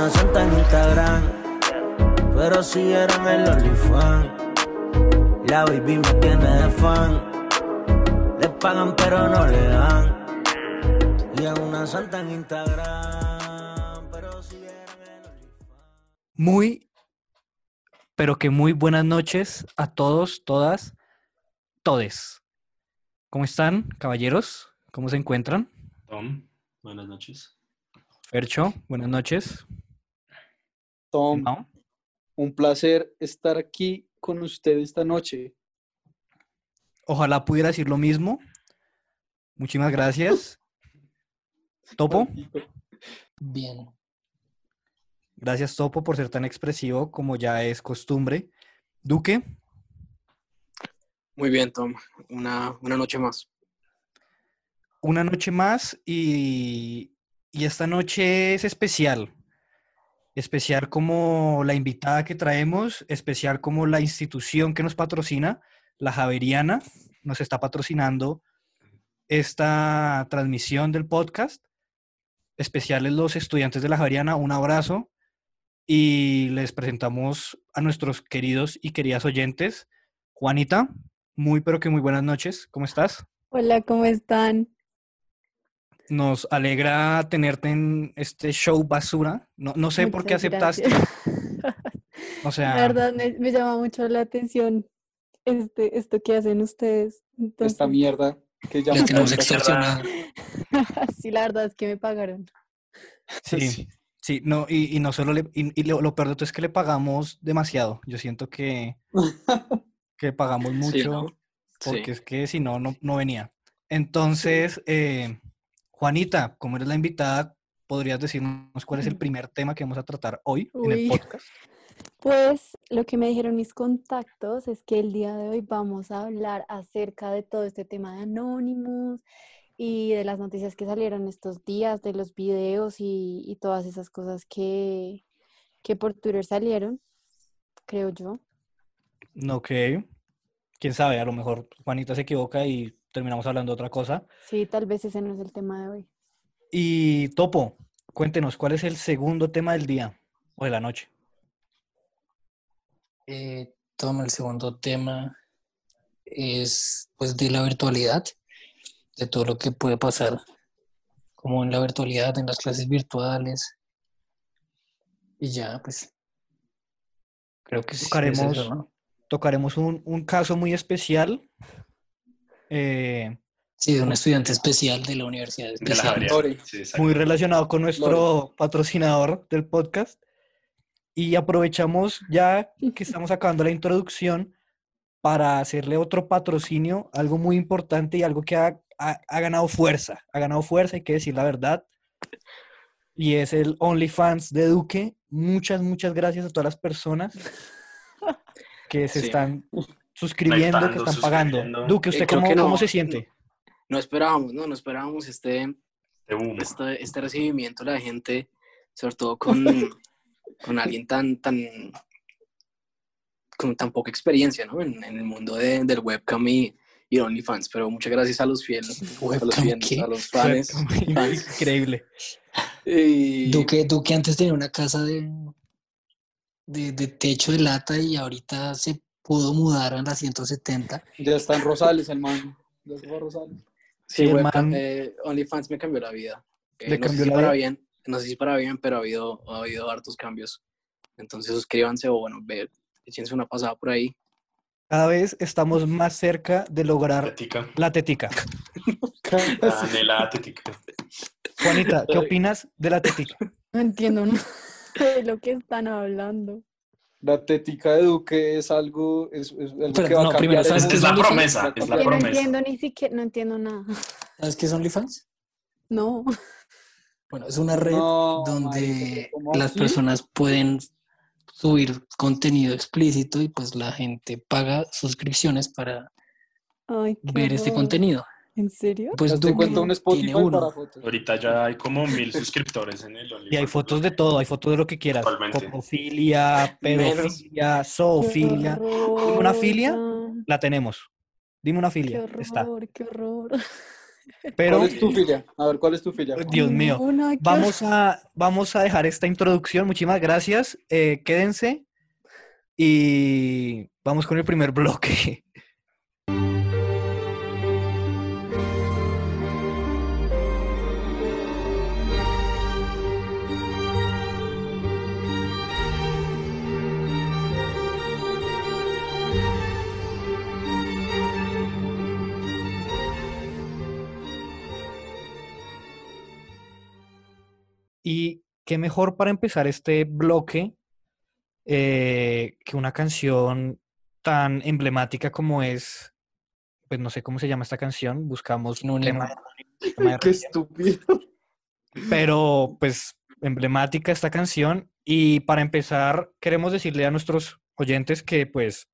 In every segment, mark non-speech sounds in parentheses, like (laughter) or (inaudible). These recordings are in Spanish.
una santa en Instagram, pero siguieron el OnlyFans. La baby me tiene de fan. Le pagan pero no le dan. Y es una santa en Instagram, pero siguieron el OnlyFans. Muy, pero que muy buenas noches a todos, todas, todes. ¿Cómo están, caballeros? ¿Cómo se encuentran? Tom, buenas noches. Fercho, buenas noches. Tom, un placer estar aquí con usted esta noche. Ojalá pudiera decir lo mismo. Muchísimas gracias. (laughs) Topo, Bien. gracias Topo por ser tan expresivo como ya es costumbre. Duque, Muy bien, Tom. Una, una noche más. una noche más y, y esta noche es especial. Especial como la invitada que traemos, especial como la institución que nos patrocina, la Javeriana, nos está patrocinando esta transmisión del podcast. Especiales los estudiantes de la Javeriana, un abrazo y les presentamos a nuestros queridos y queridas oyentes. Juanita, muy pero que muy buenas noches, ¿cómo estás? Hola, ¿cómo están? Nos alegra tenerte en este show basura. No, no sé por qué aceptaste. gracias. (laughs) O sea, La verdad, me, me llama mucho la atención este, esto que hacen ustedes. Entonces, Esta mierda que ya tenemos extorsionado. (laughs) sí, la verdad es que me pagaron. sí, sí, no, y, y no solo le, y, y lo, lo peor de todo es que le pagamos demasiado. Yo siento que, (laughs) que pagamos mucho Sí, ¿no? porque Sí. es que si no, no, no venía. Entonces, eh, Juanita, como eres la invitada, ¿podrías decirnos cuál es el primer tema que vamos a tratar hoy en el (laughs) podcast? Pues lo que me dijeron mis contactos es que el día de hoy vamos a hablar acerca de todo este tema de Anonymous y de las noticias que salieron estos días, de los videos y, y todas esas cosas que, que por Twitter salieron, creo yo. Ok. Quién sabe, a lo mejor Juanita se equivoca y terminamos hablando de otra cosa. Sí, tal vez ese no es el tema de hoy. Y Topo, cuéntenos, ¿cuál es el segundo tema del día o de la noche? Eh, toma el segundo tema es pues de la virtualidad, de todo lo que puede pasar como en la virtualidad, en las clases virtuales. Y ya, pues creo que sí es Tocaremos- eso, ¿no? Tocaremos un, un caso muy especial. Eh, Sí, de un estudiante especial de la universidad De la especial. Lore. Sí, muy relacionado con nuestro patrocinador del podcast. Y aprovechamos ya que estamos acabando la introducción para hacerle otro patrocinio, algo muy importante y algo que ha, ha- ha ganado fuerza. Ha ganado fuerza, hay que decir la verdad. Y es el OnlyFans de Duque. Muchas, muchas gracias a todas las personas que se Sí. están suscribiendo, que están pagando. Duque, Eh, ¿usted creo cómo, no, cómo se siente? No esperábamos, ¿no? No esperábamos este, boom. este, este recibimiento de la gente, sobre todo con, (laughs) con alguien tan, tan, con tan poca experiencia, ¿no? En, en el mundo de- del webcam y, y OnlyFans. Pero muchas gracias a los fieles, a los, ¿Webcam fieles, a los fans. fans. (laughs) Increíble. Y- Duque, Duque antes tenía una casa de, de, de techo de lata y ahorita se pudo mudar a la 170. Ya está en Rosales, el man. Ya fue a Rosales. Sí, Sí, man- eh, OnlyFans me cambió la vida. Eh, ¿Le no sé cambió si la para vida? bien, no sé si para bien, pero ha habido, ha habido hartos cambios. Entonces suscríbanse o bueno, ve, échense una pasada por ahí. Cada vez estamos más cerca de lograr Tetica. la tetica. (laughs) La anhelada tetica. Juanita, ¿qué opinas de la tetica? No entiendo nada (laughs) de lo que están hablando. La tética de Duque es algo, es, es algo Pero que va no, a cambiar primero, el ¿sabes Es que la promesa, es la no promesa. entiendo ni siquiera, no entiendo nada. ¿Sabes qué es OnlyFans? No. Bueno, es una red No, donde marica, ¿cómo las así? personas pueden subir contenido explícito y pues la gente paga suscripciones para Ay, ver este contenido. ¿En serio? Pues Duque cuenta un tiene Spotify uno. para fotos. Ahorita ya hay como mil suscriptores en el OnlyFans. (laughs) Y hay fotos de todo, hay fotos de lo que quieras. Totalmente. Coprofilia, (laughs) pedofilia, zoofilia. Qué ¿Una filia? La tenemos. Dime una Qué filia. Está. horror, qué horror. (laughs) Pero, ¿Cuál es tu filla? A ver, ¿cuál es tu filla? Dios mío, Una vamos a, vamos a dejar esta introducción. Muchísimas gracias. Eh, quédense y vamos con el primer bloque. Y qué mejor para empezar este bloque eh, que una canción tan emblemática como es, pues no sé cómo se llama esta canción, buscamos un tema de- tema (laughs) de Qué estúpido. pero pues emblemática esta canción y para empezar queremos decirle a nuestros oyentes que pues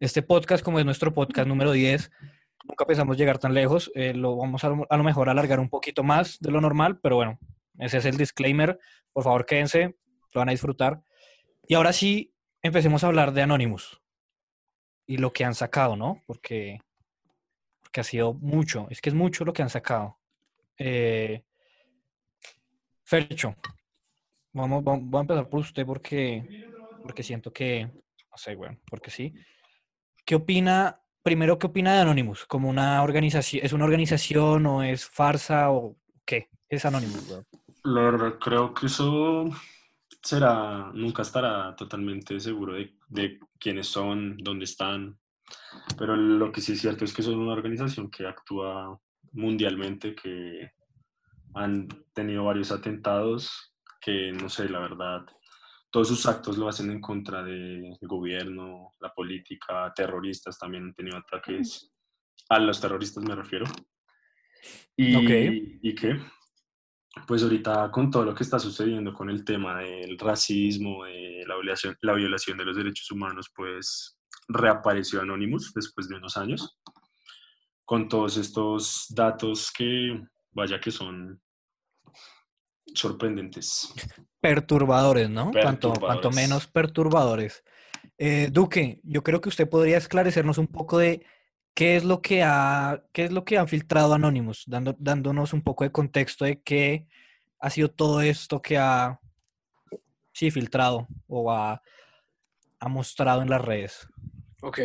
este podcast como es nuestro podcast número 10 nunca pensamos llegar tan lejos, eh, lo vamos a, a lo mejor alargar un poquito más de lo normal, pero bueno, ese es el disclaimer, por favor quédense, lo van a disfrutar. Y ahora sí, empecemos a hablar de Anonymous y lo que han sacado, ¿no? Porque, porque ha sido mucho, es que es mucho lo que han sacado. Eh, Fercho, vamos, vamos, voy a empezar por usted porque, porque siento que, no sé, bueno, porque sí. ¿Qué opina, primero, qué opina de Anonymous? ¿Como una organización, es una organización o es farsa o qué? Es Anonymous? La verdad, creo que eso será, nunca estará totalmente seguro de, de quiénes son, dónde están. Pero lo que sí es cierto es que son una organización que actúa mundialmente, que han tenido varios atentados, que no sé, la verdad, todos sus actos lo hacen en contra del gobierno, la política, terroristas también han tenido ataques. A los terroristas me refiero. Y, Ok. ¿y qué? Pues ahorita con todo lo que está sucediendo con el tema del racismo, de la violación, la violación de los derechos humanos, pues reapareció Anonymous después de unos años, con todos estos datos que, vaya que son sorprendentes. Perturbadores, ¿no? Cuanto, cuanto Perturbadores. menos perturbadores. Eh, Duque, yo creo que usted podría esclarecernos un poco de qué es lo que ha, qué es lo que han filtrado Anonymous, dando, dándonos un poco de contexto de qué ha sido todo esto que ha sí, filtrado o ha, ha mostrado en las redes. Ok,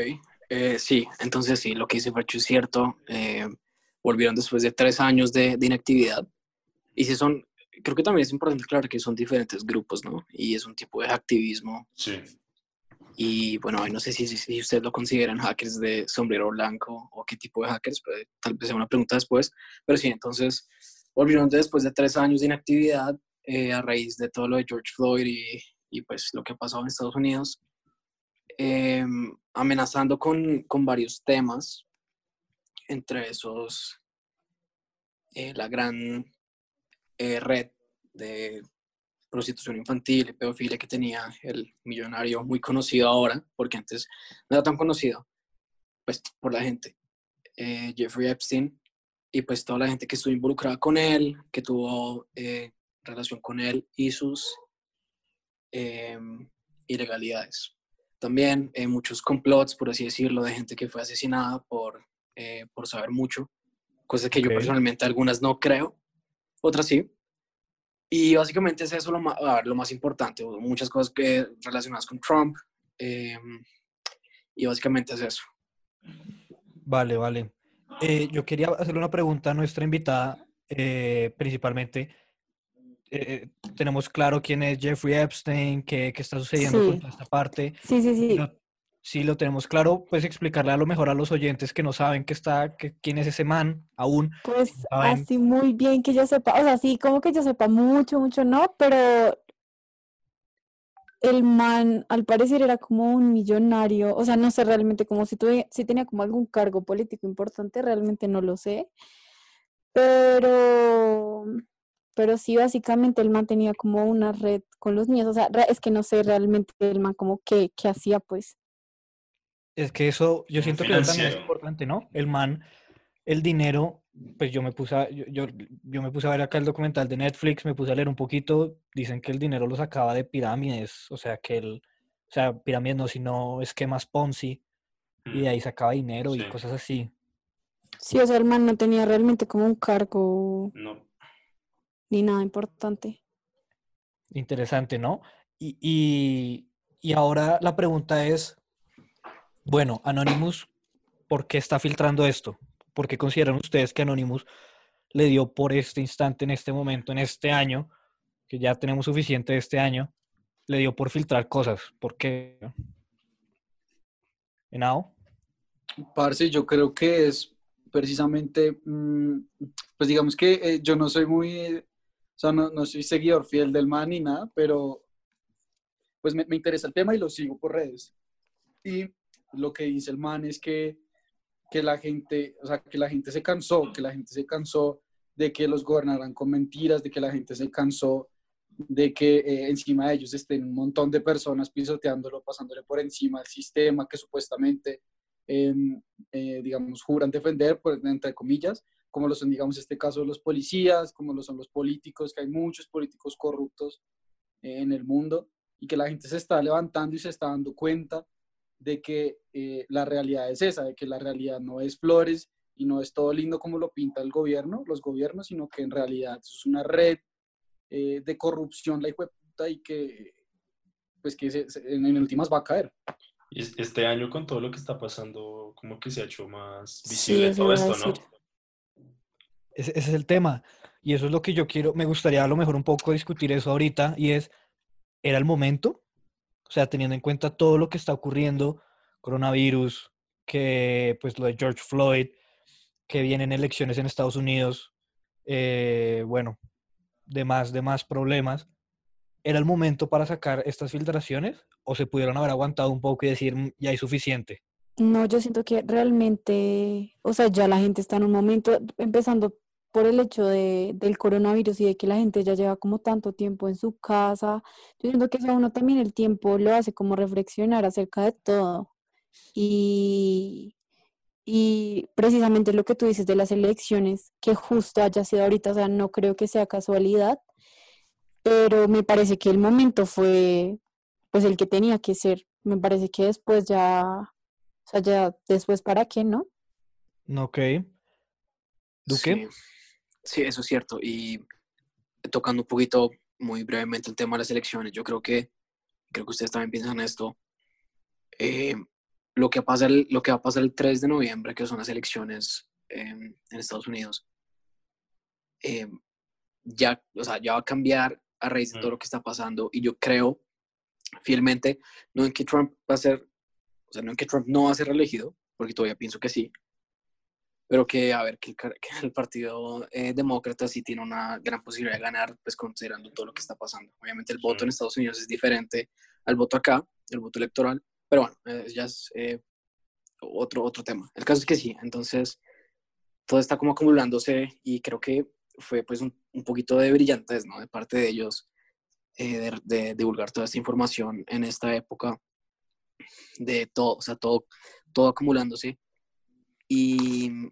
eh, sí, entonces sí, lo que dice Fercho es cierto. eh, volvieron después de tres años de, de inactividad. Y si son, creo que también es importante aclarar que son diferentes grupos, ¿no? Y es un tipo de activismo. Sí. Y bueno, no sé si, si, ustedes lo consideran hackers de sombrero blanco o qué tipo de hackers, tal vez sea una pregunta después. Pero sí, entonces volvieron después de tres años de inactividad eh, a raíz de todo lo de George Floyd y, y pues lo que ha pasado en Estados Unidos eh, amenazando con, con varios temas, entre esos eh, la gran eh, red de prostitución infantil y pedofilia que tenía el millonario muy conocido ahora, porque antes no era tan conocido, pues por la gente, eh, Jeffrey Epstein, y pues toda la gente que estuvo involucrada con él, que tuvo eh, relación con él y sus eh, ilegalidades. También eh, muchos complots, por así decirlo, de gente que fue asesinada por, eh, por saber mucho, cosas que yo personalmente algunas no creo, otras sí. Y básicamente es eso lo más, ver, lo más importante, muchas cosas que, relacionadas con Trump. eh, y básicamente es eso. Vale, vale. Eh, yo quería hacerle una pregunta a nuestra invitada, eh, principalmente. eh, tenemos claro quién es Jeffrey Epstein, qué, qué está sucediendo con Sí. toda esta parte. Sí, sí, sí. Lo- si lo tenemos claro, pues explicarle a lo mejor a los oyentes que no saben que está, que, quién es ese man aún. Pues saben. así muy bien que yo sepa, o sea, sí, como que yo sepa mucho, mucho no, pero el man al parecer era como un millonario, o sea, no sé realmente como si, tuve, si tenía como algún cargo político importante, realmente no lo sé, pero, pero sí, básicamente el man tenía como una red con los niños, o sea, es que no sé realmente el man como que, qué hacía, pues. Es que eso, yo siento que eso también es importante, ¿no? El man, el dinero, pues yo me puse a, yo, yo, yo me puse a ver acá el documental de Netflix, me puse a leer un poquito, dicen que el dinero lo sacaba de pirámides, o sea, que el, o sea, pirámides no, sino esquemas Ponzi, y de ahí sacaba dinero y cosas así. Sí, o sea, el man no tenía realmente como un cargo No. ni nada importante. Interesante, ¿no? Y, y, y ahora la pregunta es, bueno, Anonymous, ¿por qué está filtrando esto? ¿Por qué consideran ustedes que Anonymous le dio por este instante, en este momento, en este año, que ya tenemos suficiente de este año, le dio por filtrar cosas? ¿Por qué? ¿Enao? Parce, yo creo que es precisamente, mm, pues digamos que eh, yo no soy muy, o sea, no, no soy seguidor fiel del man ni nada, pero pues me, me interesa el tema y lo sigo por redes. Y lo que dice el man es que, que la gente, o sea, que la gente se cansó, que la gente se cansó de que los gobernaran con mentiras, de que la gente se cansó de que eh, encima de ellos estén un montón de personas pisoteándolo, pasándole por encima al sistema que supuestamente, em, eh, digamos, juran defender, pues, entre comillas, como lo son, digamos, este caso los policías, como lo son los políticos, que hay muchos políticos corruptos eh, en el mundo y que la gente se está levantando y se está dando cuenta de que eh, la realidad es esa, de que la realidad no es flores y no es todo lindo como lo pinta el gobierno, los gobiernos, sino que en realidad es una red eh, de corrupción la puta y que pues que se- se- en, en últimas va a caer. Este año con todo lo que está pasando, como que se ha hecho más Sí, visible eso todo esto, ¿no? Ese, ese es el tema. Y eso es lo que yo quiero, me gustaría a lo mejor un poco discutir eso ahorita, y es, ¿era el momento? O sea, teniendo en cuenta todo lo que está ocurriendo, coronavirus, que pues lo de George Floyd, que vienen elecciones en Estados Unidos, eh, bueno, de más, de más problemas. ¿Era el momento para sacar estas filtraciones? ¿O se pudieron haber aguantado un poco y decir, "Mm, ya hay suficiente? No, yo siento que realmente, o sea, ya la gente está en un momento, empezando por el hecho de, del coronavirus y de que la gente ya lleva como tanto tiempo en su casa. Yo siento que eso a uno también el tiempo lo hace como reflexionar acerca de todo. Y, y precisamente lo que tú dices de las elecciones, que justo haya sido ahorita, o sea, no creo que sea casualidad, pero me parece que el momento fue pues el que tenía que ser. Me parece que después ya, o sea, ya después para qué, ¿no? Ok. ¿Duque? Sí, sí, eso es cierto. Y tocando un poquito muy brevemente el tema de las elecciones, yo creo que, creo que ustedes también piensan esto. Eh, lo, que pasa el- lo que va a pasar el 3 de noviembre, que son las elecciones eh, en Estados Unidos, eh, ya, o sea, ya va a cambiar a raíz de todo Mm. lo que está pasando. Y yo creo fielmente, no en que Trump va a ser, o sea, no en que Trump no va a ser reelegido, porque todavía pienso que sí, pero que a ver que el, que el partido eh, demócrata sí tiene una gran posibilidad de ganar, pues considerando todo lo que está pasando. Obviamente el voto Sí. en Estados Unidos es diferente al voto acá, el voto electoral, pero bueno, eh, ya es eh, otro, otro tema. El caso es que sí, entonces todo está como acumulándose y creo que fue pues un, un poquito de brillantez, ¿no? De parte de ellos eh, de, de divulgar toda esta información en esta época de todo, o sea, todo, todo acumulándose. Y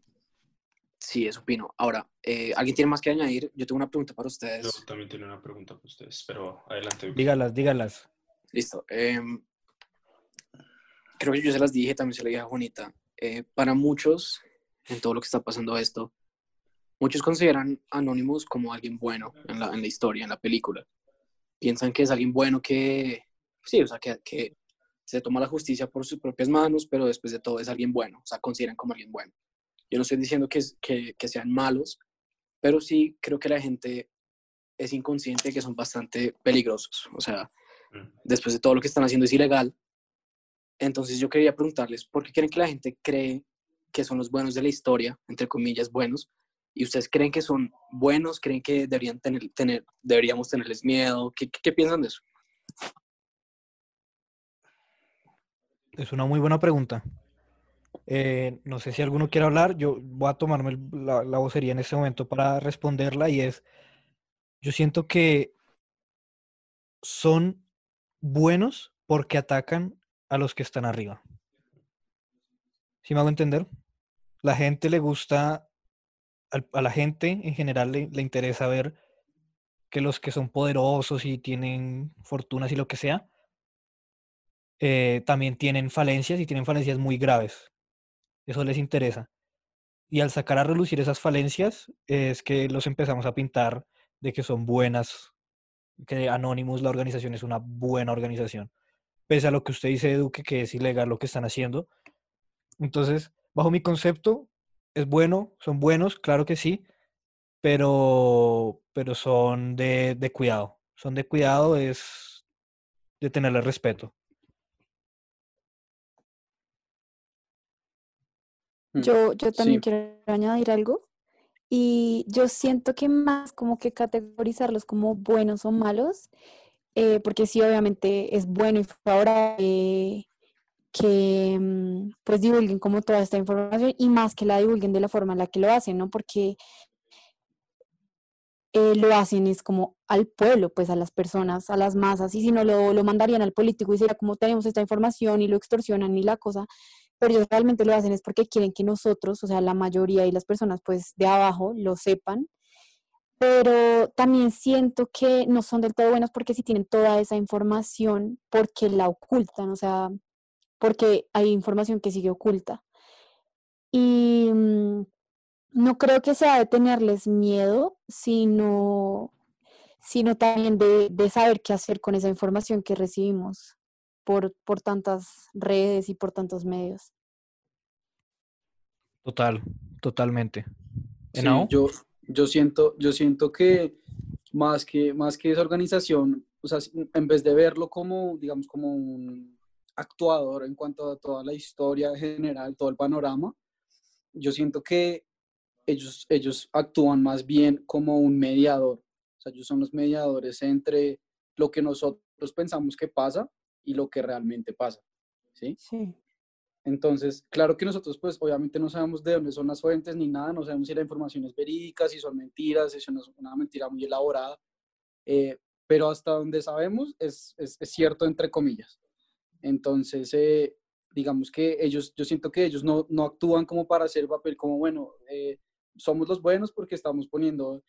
sí, eso opino. Ahora, eh, ¿alguien tiene más que añadir? Yo tengo una pregunta para ustedes. Yo también tengo una pregunta para ustedes, pero adelante. Dígalas, dígalas. Listo. em, creo que yo se las dije, también se lo dije a Juanita. Eh, para muchos, en todo lo que está pasando esto, muchos consideran a Anonymous como alguien bueno en la, en la historia, en la película. Piensan que es alguien bueno que, sí, o sea, que, que se toma la justicia por sus propias manos, pero después de todo es alguien bueno, o sea, consideran como alguien bueno. Yo no estoy diciendo que, que, que sean malos, pero sí creo que la gente es inconsciente de que son bastante peligrosos. O sea, Mm. después de todo lo que están haciendo es ilegal. Entonces yo quería preguntarles, ¿por qué creen que la gente cree que son los buenos de la historia, entre comillas, buenos? ¿Y ustedes creen que son buenos? ¿Creen que deberían tener, tener, deberíamos tenerles miedo? ¿Qué, qué, qué piensan de eso? Es una muy buena pregunta. Eh, no sé si alguno quiere hablar. Yo voy a tomarme la, la vocería en este momento para responderla y es, yo siento que son buenos porque atacan a los que están arriba. ¿Sí me hago entender? La gente le gusta, a la gente en general le, le interesa ver que los que son poderosos y tienen fortunas y lo que sea, eh, también tienen falencias y tienen falencias muy graves. Eso les interesa. y al sacar a relucir esas falencias es que los empezamos a pintar de que son buenas, que Anonymous, la organización, es una buena organización. Pese a lo que usted dice, Duque, que es ilegal lo que están haciendo. Entonces, bajo mi concepto, es bueno, son buenos, claro que sí, pero, pero son de, de cuidado. Son de cuidado, es de tenerle respeto. Yo, yo también Sí, quiero añadir algo. Y yo siento que más como que categorizarlos como buenos o malos, eh, porque sí, obviamente es bueno y favorable que mm, pues divulguen como toda esta información y más que la divulguen de la forma en la que lo hacen, ¿no? Porque eh, lo hacen es como al pueblo, pues a las personas, a las masas, y si no lo, lo mandarían al político y sería como tenemos esta información y lo extorsionan y la cosa, pero ellos realmente lo hacen es porque quieren que nosotros, o sea, la mayoría y las personas pues de abajo lo sepan, pero también siento que no son del todo buenos porque si tienen toda esa información, porque la ocultan, o sea, porque hay información que sigue oculta. Y mm, no creo que sea de tenerles miedo, sino, sino también de, de saber qué hacer con esa información que recibimos por, por tantas redes y por tantos medios. Total, totalmente. sí, yo, yo siento, yo siento que más que, más que esa organización, o sea, en vez de verlo como, digamos, como un actuador en cuanto a toda la historia general, todo el panorama, yo siento que ellos, ellos actúan más bien como un mediador. O sea, ellos son los mediadores entre lo que nosotros pensamos que pasa y lo que realmente pasa. ¿Sí? Sí. Entonces, claro que nosotros, pues, obviamente no sabemos de dónde son las fuentes ni nada, no sabemos si la información es verídica, si son mentiras, si es una, mentira muy elaborada, eh, pero hasta donde sabemos es, es, es cierto, entre comillas. Entonces, eh, digamos que ellos, yo siento que ellos no, no actúan como para hacer papel, como, bueno, eh, somos los buenos porque estamos poniendo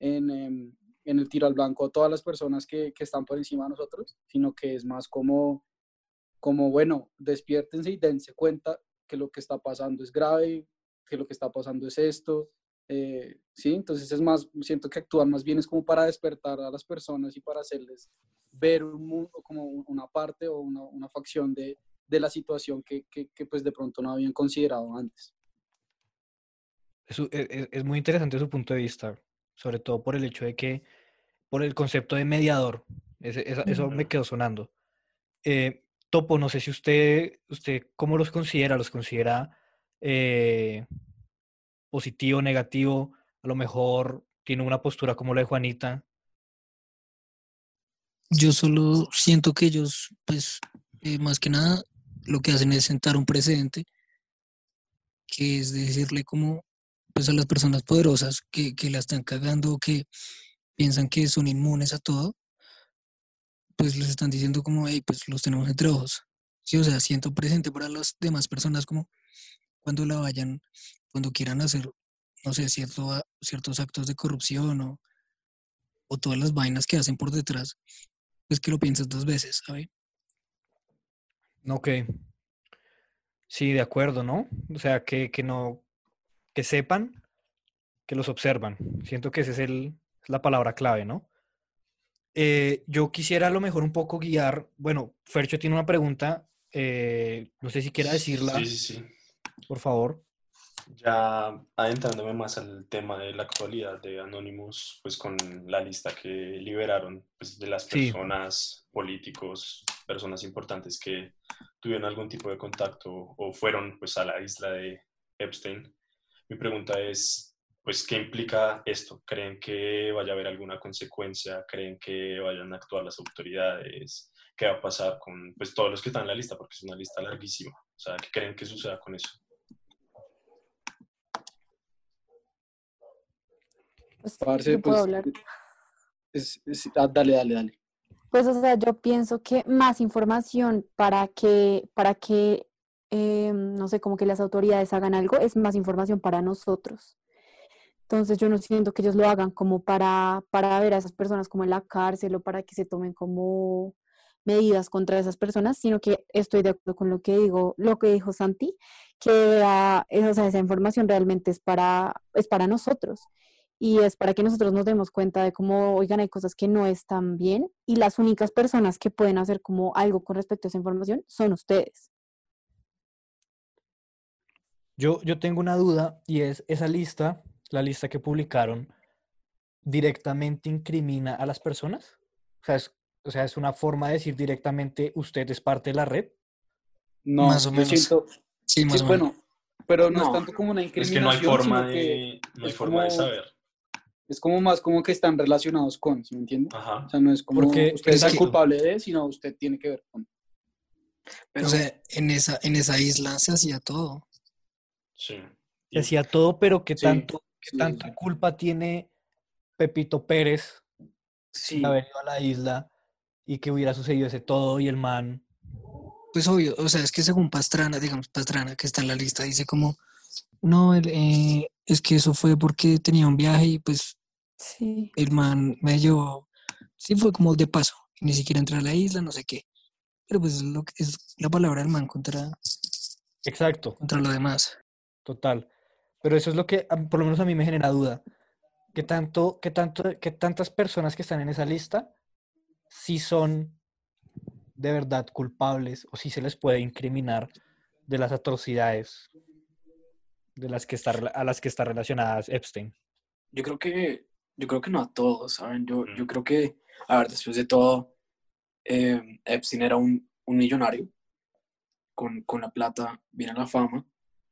en, em, en el tiro al blanco a todas las personas que, que están por encima de nosotros, sino que es más como como, bueno, despiértense y dense cuenta que lo que está pasando es grave, que lo que está pasando es esto, eh, ¿sí? Entonces es más, siento que actúan más bien es como para despertar a las personas y para hacerles ver un mundo como un- una parte o una, una facción de, de la situación que, que, que, pues de pronto no habían considerado antes. Es, u- e- e- es muy interesante su punto de vista, sobre todo por el hecho de que, por el concepto de mediador, ese- esa- eso me quedó sonando. Eh, Topo, no sé si usted, usted cómo los considera, los considera eh, positivo, negativo, a lo mejor tiene una postura como la de Juanita. Yo solo siento que ellos, pues, eh, más que nada, lo que hacen es sentar un precedente, que es decirle como, pues, a las personas poderosas que, que la están cagando, que piensan que son inmunes a todo, pues les están diciendo como, hey, pues los tenemos entre ojos. Sí, o sea, siento presente para las demás personas como cuando la vayan, cuando quieran hacer, no sé, cierto, ciertos actos de corrupción o, o todas las vainas que hacen por detrás, pues que lo pienses dos veces, ¿sabes? Ok. Sí, de acuerdo, ¿no? O sea, que, que no, que sepan que los observan. Siento que esa es el, es la palabra clave, ¿no? Eh, yo quisiera a lo mejor un poco guiar, bueno, Fercho tiene una pregunta, eh, no sé si quiera decirla, Sí, sí, sí. por favor. Ya adentrándome más al tema de la actualidad de Anonymous, pues con la lista que liberaron pues, de las Sí. personas, políticos, personas importantes que tuvieron algún tipo de contacto o fueron pues a la isla de Epstein. Mi pregunta es, pues, ¿qué implica esto? ¿Creen que vaya a haber alguna consecuencia? ¿Creen que vayan a actuar las autoridades? ¿Qué va a pasar con pues, todos los que están en la lista? Porque es una lista larguísima. O sea, ¿qué creen que suceda con eso? Pues, Parce, yo puedo pues, hablar. es- es- ah, dale, dale, dale. Pues, o sea, yo pienso que más información para que, para que, eh, no sé, como que las autoridades hagan algo, es más información para nosotros. Entonces, yo no siento que ellos lo hagan como para, para ver a esas personas como en la cárcel o para que se tomen como, medidas contra esas personas, sino que estoy de acuerdo con lo que digo, lo que dijo Santi, que eh, esa información realmente es para, es para nosotros y es para que nosotros nos demos cuenta de cómo, oigan, hay cosas que no están bien y las únicas personas que pueden hacer como algo con respecto a esa información son ustedes. Yo, yo tengo una duda y es esa lista, la lista que publicaron, directamente incrimina a las personas? O sea, es, o sea, es una forma de decir directamente usted es parte de la red. No, Más o menos. siento- Sí, más sí, o menos. bueno, pero no, es tanto como una Es incriminación, que no hay forma de, no hay es forma de saber. es como más como que están relacionados con, ¿sí me entiende? Ajá. O sea, no es como Porque- usted es el culpable de, sino usted tiene que ver con. Pero, O sea, en esa, en esa isla se hacía todo. Sí. Se hacía todo, pero ¿qué Sí, tanto, qué sí, tanta sí. culpa tiene Pepito Pérez sí, de haber ido a la isla y que hubiera sucedido ese todo y el man? Pues obvio, o sea, es que según Pastrana, digamos, Pastrana, que está en la lista, dice como, no, el, eh, es que eso fue porque tenía un viaje y pues Sí. el man me llevó, sí fue como de paso, ni siquiera entré a la isla, no sé qué. Pero pues es lo que es la palabra del man contra, Exacto, contra lo demás. Total. Pero eso es lo que por lo menos a mí me genera duda. ¿Qué tanto, qué tanto, qué tantas personas que están en esa lista sí son de verdad culpables o si se les puede incriminar de las atrocidades de las que está, a las que está relacionadas Epstein? yo creo que, yo creo que no a todos, ¿saben? Yo, yo Mm. creo que, a ver, después de todo, eh, Epstein era un, un millonario, con, con la plata viene la fama,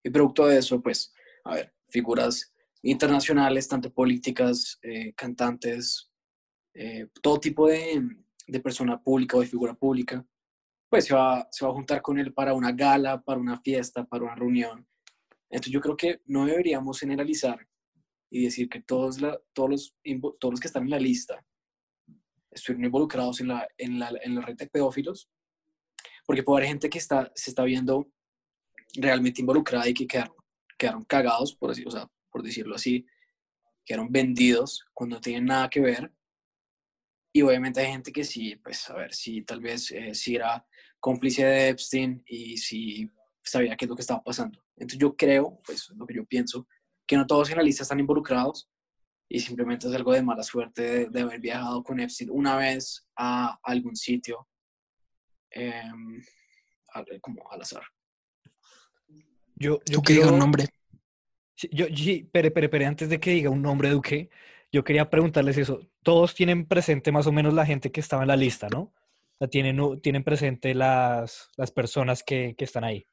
y producto de eso, pues, a ver, figuras internacionales, tanto políticas, eh, cantantes, eh, todo tipo de, de persona pública o de figura pública, pues se va, se va a juntar con él para una gala, para una fiesta, para una reunión. Entonces yo creo que no deberíamos generalizar y decir que todos, todos, los, todos los que están en la lista estuvieron involucrados en la, en la, en la red de pedófilos, porque puede haber gente que está, se está viendo realmente involucrada y que quedaron, quedaron cagados, por, así, o sea, por decirlo así, quedaron vendidos cuando no tienen nada que ver. Y obviamente hay gente que sí, pues a ver, si tal vez eh, sí era cómplice de Epstein y si sabía qué es lo que estaba pasando. Entonces yo creo, pues lo que yo pienso, que no todos lista están involucrados y simplemente es algo de mala suerte de, de haber viajado con Epstein una vez a algún sitio al- como al azar. Yo, yo Tú que diga un quiero- nombre. Sí, yo, sí, pere, pere, pere, antes de que diga un nombre, Duque, yo quería preguntarles eso. Todos tienen presente más o menos la gente que estaba en la lista, ¿no? O sea, tienen, tienen presente las, las personas que, que están ahí.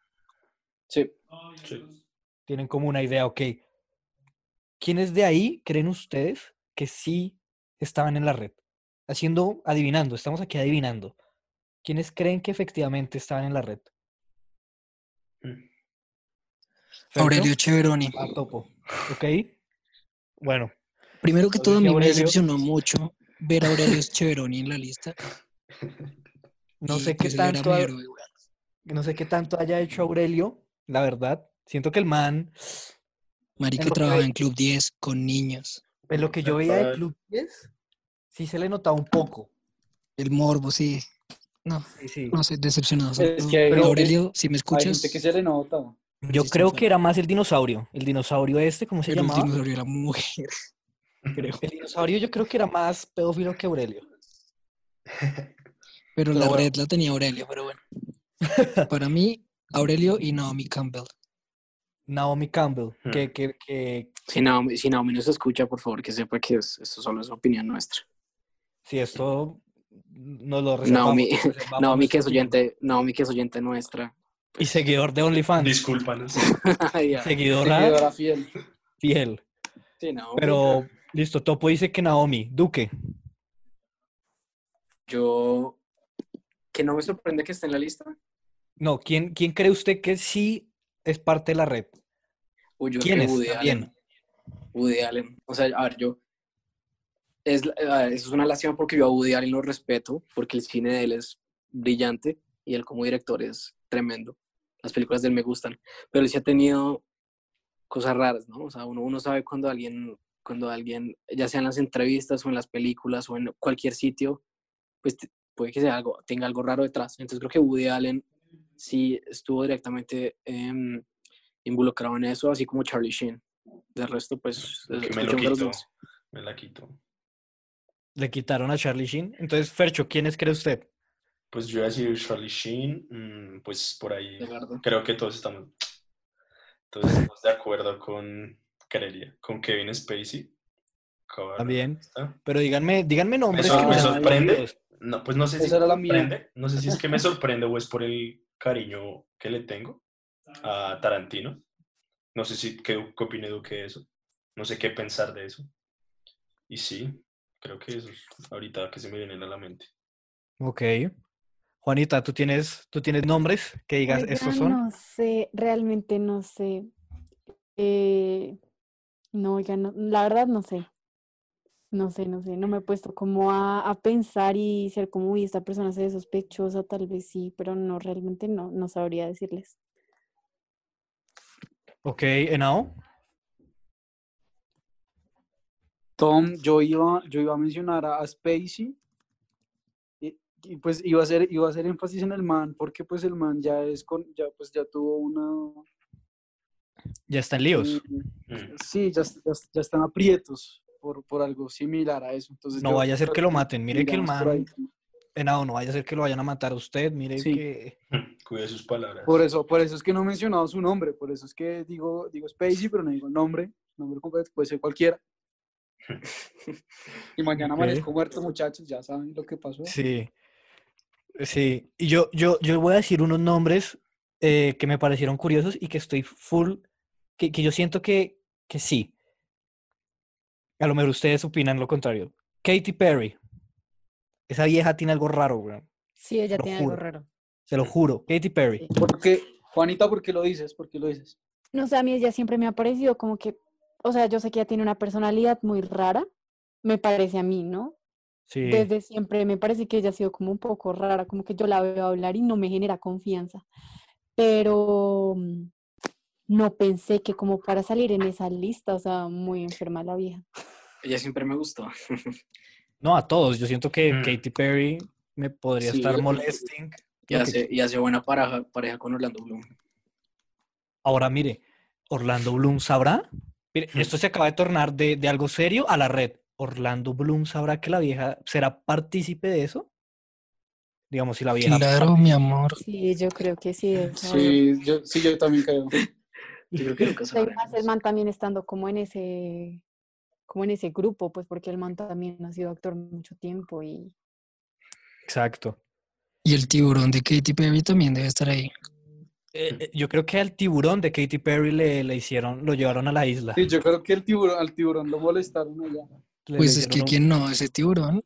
Sí. Sí. Tienen como una idea, ok. ¿Quiénes de ahí creen ustedes que sí estaban en la red? Haciendo, adivinando, estamos aquí adivinando. ¿Quiénes creen que efectivamente estaban en la red? Aurelio Cheveroni. a topo. ¿Ok? Bueno, Primero que todo, a me Aurelio. decepcionó mucho ver a Aurelio Cheveroni en la lista. no sé qué tanto. héroe, no sé qué tanto haya hecho Aurelio, la verdad. Siento que el man, Marica que ve- en Club 10 con niños. en lo que yo veía de. Club 10, sí se le notaba un poco. El morbo, sí. No, Sí, sí. no sé, decepcionado. Es No, que hay pero Aurelio, si me Hay escuchas, gente que se le nota. Yo sí, creo sí, que era más el dinosaurio. El dinosaurio este, ¿cómo se el llamaba? último era mujer, (laughs) creo. El dinosaurio yo creo que era más pedófilo que Aurelio. Pero (laughs) Pero la bueno. red la tenía Aurelio, pero bueno. Para mí, Aurelio y Naomi Campbell. Naomi Campbell, Hmm. que, que, que Si Naomi, si Naomi nos escucha, por favor, que sepa que es- esto solo es opinión nuestra. si esto nos lo reservamos, Naomi, reservamos (laughs) Naomi que es oyente, Naomi que es oyente nuestra. Y seguidor de OnlyFans. Discúlpanos. (laughs) Ya. Seguidora Seguidora fiel. fiel. Sí, Naomi. Pero, listo, Topo dice que Naomi. Duque. Yo, que no me sorprende que esté en la lista. No, ¿quién, ¿quién cree usted que sí es parte de la red? Uy, yo ¿Quién creo es? Woody. Allen. Woody Allen. O sea, a ver, yo. Es, a ver, eso es una lástima porque yo a Woody Allen lo respeto, porque el cine de él es brillante y él como director es tremendo. Las películas de él me gustan. Pero él sí ha tenido cosas raras, ¿no? O sea, uno, uno sabe cuando alguien, cuando alguien, ya sea en las entrevistas o en las películas o en cualquier sitio, pues puede que sea algo, tenga algo raro detrás. Entonces creo que Woody Allen sí estuvo directamente em, involucrado en eso, así como Charlie Sheen. De resto, pues, me lo quito. Me la quito. Le quitaron a Charlie Sheen. Entonces, Fercho, ¿quiénes cree usted? Pues yo iba a decir Charlie Sheen, mm, pues por ahí Leonardo. creo que todos estamos, todos estamos de acuerdo con, creería, con Kevin Spacey. Cabrón, También. Pero díganme, díganme nombres sor- que me sorprende. No, pues no sé si Esa era me sorprende, no sé si es que me (laughs) sorprende o es por el cariño que le tengo a Tarantino. No sé si qué, qué opine Duque de eso. No sé qué pensar de eso. Y sí, creo que eso es ahorita que se me viene a la mente. Ok. Juanita, ¿tú tienes, ¿tú tienes nombres que digas Oiga, estos son? No sé, realmente no sé. Eh, no, ya no, la verdad no sé. No sé, no sé, no me he puesto como a, a pensar y ser como, uy, esta persona se ve sospechosa, tal vez sí, pero no, realmente no, no sabría decirles. Ok, Enao. Tom, yo iba, yo iba a mencionar a, a Spacey y, pues iba a hacer, iba a hacer énfasis en el man porque pues el man ya es con, ya pues ya tuvo una, Ya está en líos. mm, Mm. sí, ya, ya, ya están aprietos por, por algo similar a eso. Entonces No yo vaya a ser que lo maten. Mire que el man, Enao, no vaya a ser que lo vayan a matar a usted. Mire Sí. que... (laughs) Cuide sus palabras. Por eso, por eso es que no he mencionado su nombre, por eso es que digo, digo Spacey, pero no digo el nombre, nombre completo, puede ser cualquiera. (laughs) Y mañana amanezco muerto, muchachos, ya saben lo que pasó. Sí. Sí. Y yo, yo, yo voy a decir unos nombres eh, que me parecieron curiosos y que estoy full, que, que yo siento que, que sí. A lo mejor ustedes opinan lo contrario. Katy Perry. Esa vieja tiene algo raro, weón. Sí, ella Lo tiene algo raro. Se lo juro. Katy Perry. Porque, Juanita, ¿por qué lo dices? ¿Por qué lo dices? No sé, a mí ella siempre me ha parecido como que, o sea, yo sé que ella tiene una personalidad muy rara, me parece a mí, ¿no? Sí. Desde siempre me parece que ella ha sido como un poco rara, como que yo la veo hablar y no me genera confianza. Pero mm, no pensé que como para salir en esa lista, o sea, muy enferma la vieja. Ella siempre me gustó. No, a todos. Yo siento que Mm. Katy Perry me podría Sí, estar molesting. Y que hace, y hace buena pareja, pareja con Orlando Bloom. Ahora mire, Orlando Bloom sabrá. Mire, esto se acaba de tornar de, de algo serio a la red. Orlando Bloom sabrá que la vieja será partícipe de eso. Digamos, si la vieja. Claro, mi amor. Sí, yo creo que sí. Sí, yo, sí, yo también creo. Yo creo que (laughs) además el man también estando como en ese, como en ese grupo, pues porque el man también ha sido actor mucho tiempo y Exacto. Y el tiburón de Katy Perry también debe estar ahí. Eh, eh, yo creo que al tiburón de Katy Perry le, le hicieron, lo llevaron a la isla. Sí, yo creo que el tiburón, al tiburón lo molestaron allá. Le- Pues es que un- quién no, ese tiburón.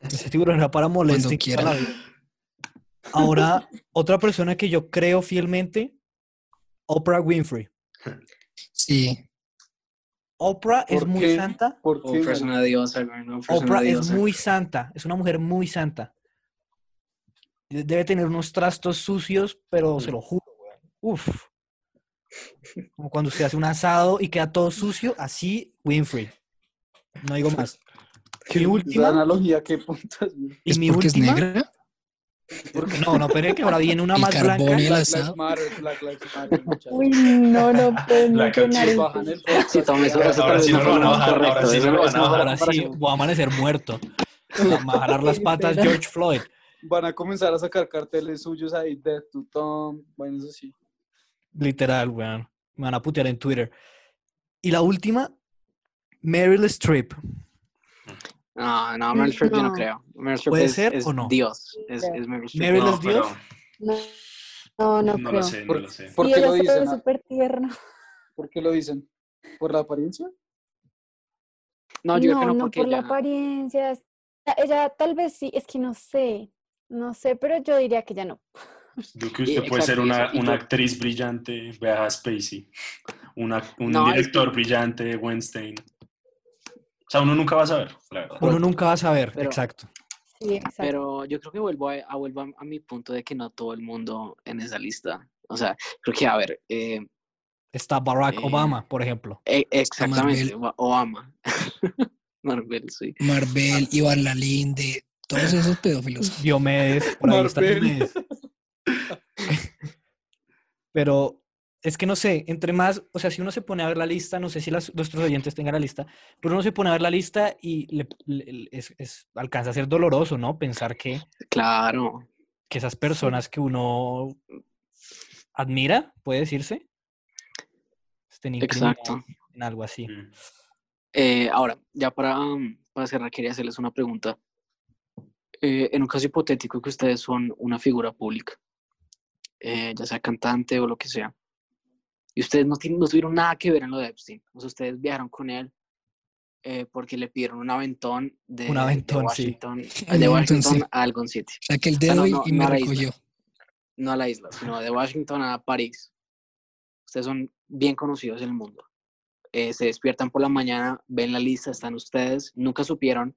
Ese tiburón era para molestar. quiera. Ahora, otra persona que yo creo fielmente, Oprah Winfrey. Sí, Oprah es ¿Por muy santa. Oprah es una diosa, güey, no, Oprah es una muy santa, es una mujer muy santa. De- Debe tener unos trastos sucios, pero se lo juro, weón. Uf. Como cuando usted hace un asado y queda todo sucio, así Winfrey. No digo más. Mi última, analogía, qué puntas. y es mi porque es última, negra. no, no, pero que ahora viene una más blanca. Black. Lives Matter, Black Lives Matter. (laughs) Uy, no mencionar. Bajan el entonces. podcast. Sí, Tom, eso, Ahora sí no no lo van a bajar, ahora sí no lo es van a bajar. Ahora sí, voy a amanecer muerto. A bajar las patas George Floyd. Van a comenzar a sacar carteles suyos ahí, Death to Tom, bueno, eso sí. Literal, weón. Me van a putear en Twitter. Y la última, Meryl Streep. No, no, Meryl Streep yo no No. creo. Meryl Streep ¿Puede es, ser es o no? Dios. Es, es Meryl Streep. Meryl No, es Dios. pero No, no, no, no creo. lo sé, no ¿Por, lo sé. por Y qué lo dicen? súper tierna. ¿Por qué lo dicen? ¿Por la apariencia? No, yo creo que no, no, no porque por la ella- apariencia. es- Ella tal vez sí, es que no sé. No sé, pero yo diría que ya no. Yo que Y- usted puede ser una, una actriz brillante, vea a Spacey, una, un No, es director que- brillante, Weinstein. O sea, uno nunca va a saber, la verdad. Uno nunca va a saber, Pero- exacto. Sí, exacto. Pero yo creo que vuelvo a, a- vuelvo a, a mi punto de que no todo el mundo en esa lista. O sea, creo que, a ver, eh, Está Barack Eh, Obama, por ejemplo. e- exactamente, Obama. (laughs) Marvel, sí. Marvel, Iván Lalinde, Todos esos pedófilos. Diomedes, por ahí está Marvel. Diomedes. (laughs) (laughs) Pero es que no sé, entre más, o sea, si uno se pone a ver la lista, no sé si las- nuestros oyentes tengan la lista, pero uno se pone a ver la lista y le- le- es, es- alcanza a ser doloroso, ¿no? Pensar que, Claro. que esas personas que uno admira, puede decirse, estén Exacto. en algo así. Mm. Eh, ahora, ya para, mm, para cerrar, quería hacerles una pregunta. Eh, en un caso hipotético que ustedes son una figura pública, eh, ya sea cantante o lo que sea, y ustedes no, tienen, no tuvieron nada que ver en lo de Epstein, o sea, ustedes viajaron con él eh, porque le pidieron un aventón de, Un (laughs) de aventón, sí. Washington, Un de Washington sí. a Algon City. O sea, que el dedo no, y, no, y no me la isla. recogió. No a la isla, sino de Washington a París. Ustedes son bien conocidos en el mundo. Eh, se despiertan por la mañana, ven la lista, están ustedes, nunca supieron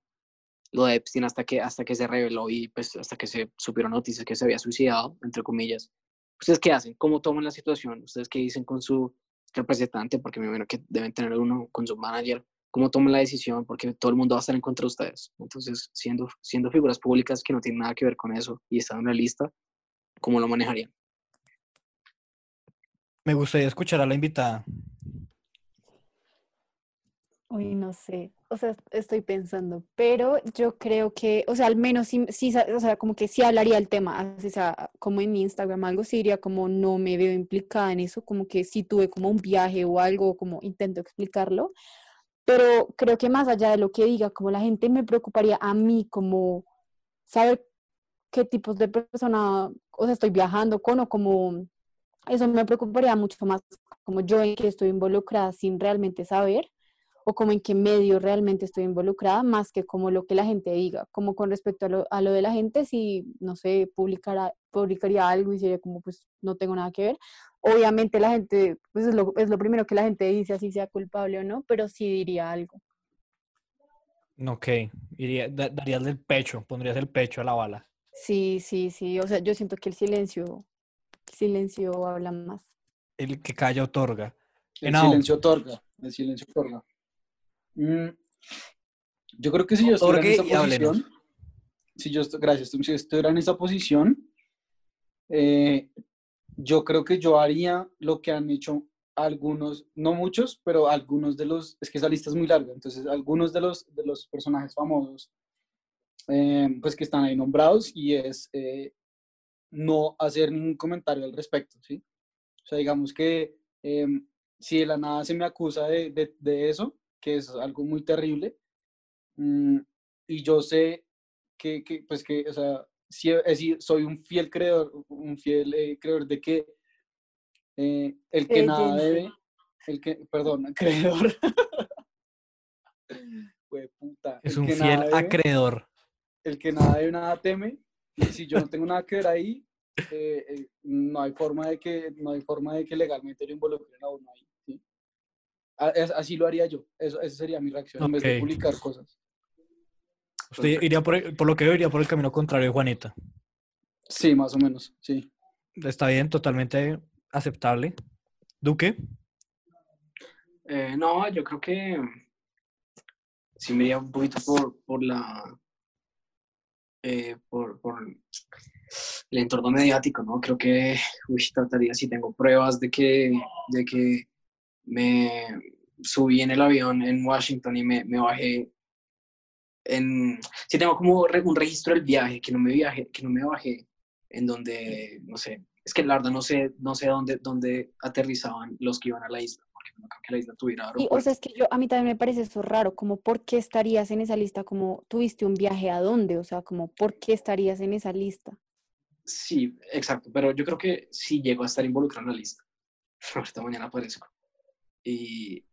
lo de Epstein hasta que, hasta que se reveló y pues hasta que se supieron noticias que se había suicidado, entre comillas. ¿Ustedes qué hacen? ¿Cómo toman la situación? ¿Ustedes qué dicen con su representante? Porque me imagino que deben tener uno con su manager. ¿Cómo toman la decisión? Porque todo el mundo va a estar en contra de ustedes. Entonces, siendo, siendo figuras públicas que no tienen nada que ver con eso y están en la lista, ¿cómo lo manejarían? Me gustaría escuchar a la invitada. Uy, no sé, o sea, estoy pensando, pero yo creo que, o sea, al menos sí, sí o sea, como que sí hablaría el tema, así sea, como en mi Instagram algo, sí diría como no me veo implicada en eso, como que sí tuve como un viaje o algo, como intento explicarlo, pero creo que más allá de lo que diga, como la gente me preocuparía a mí, como saber qué tipos de persona, o sea, estoy viajando con o como, eso me preocuparía mucho más, como yo en que estoy involucrada sin realmente saber o como en qué medio realmente estoy involucrada, más que como lo que la gente diga. Como con respecto a lo, a lo de la gente, si, no sé, publicara, publicaría algo y sería como, pues, no tengo nada que ver. Obviamente la gente, pues, es lo, es lo primero que la gente dice, así sea culpable o no, pero sí diría algo. Ok, iría, da- darías el pecho, pondrías el pecho a la bala. Sí, sí, sí. O sea, yo siento que el silencio, el silencio habla más. El que calla otorga. El silencio otorga. El silencio otorga. Mm, yo creo que si yo estuviera en esa posición, si yo gracias, si yo estuviera en esa posición, eh, yo creo que yo haría lo que han hecho algunos, no muchos, pero algunos de los, es que esa lista es muy larga, entonces algunos de los, de los personajes famosos, eh, pues que están ahí nombrados y es eh, no hacer ningún comentario al respecto, ¿sí? O sea, digamos que em, si de la nada se me acusa de, de- de eso, que es algo muy terrible, mm, y yo sé que, que, pues que, o sea, si, es decir, soy un fiel creador, un fiel eh, creador de que eh, el que nada debe, el que, perdón, (laughs) creedor, Jue puta, Es un fiel debe, acreedor. el que nada debe, nada teme, y si yo no tengo nada que ver ahí, eh, eh, no hay forma de que no hay forma de que legalmente lo involucren a uno ahí. Así lo haría yo. Eso, esa sería mi reacción en vez de publicar cosas. Usted iría por, el- por lo que yo iría por el camino contrario Juanita. Sí, más o menos. Sí. Está bien, totalmente aceptable. Duque, Eh, no, yo creo que sí me iría un poquito por, por la eh, por, por el entorno mediático, ¿no? Creo que uy, trataría, si tengo pruebas de que, de que me subí en el avión en Washington y me, me bajé en, si tengo como un registro del viaje, que no me viaje, que no me bajé, en donde, no sé, es que la verdad no sé, no sé dónde, dónde aterrizaban los que iban a la isla, porque no creo que la isla tuviera o sea, es que yo, a mí también me parece eso raro, como por qué estarías en esa lista, como tuviste un viaje a dónde, o sea, como por qué estarías en esa lista. Sí, exacto, pero yo creo que sí llego a estar involucrado en la lista. (laughs) Ahorita mañana aparezco. Y,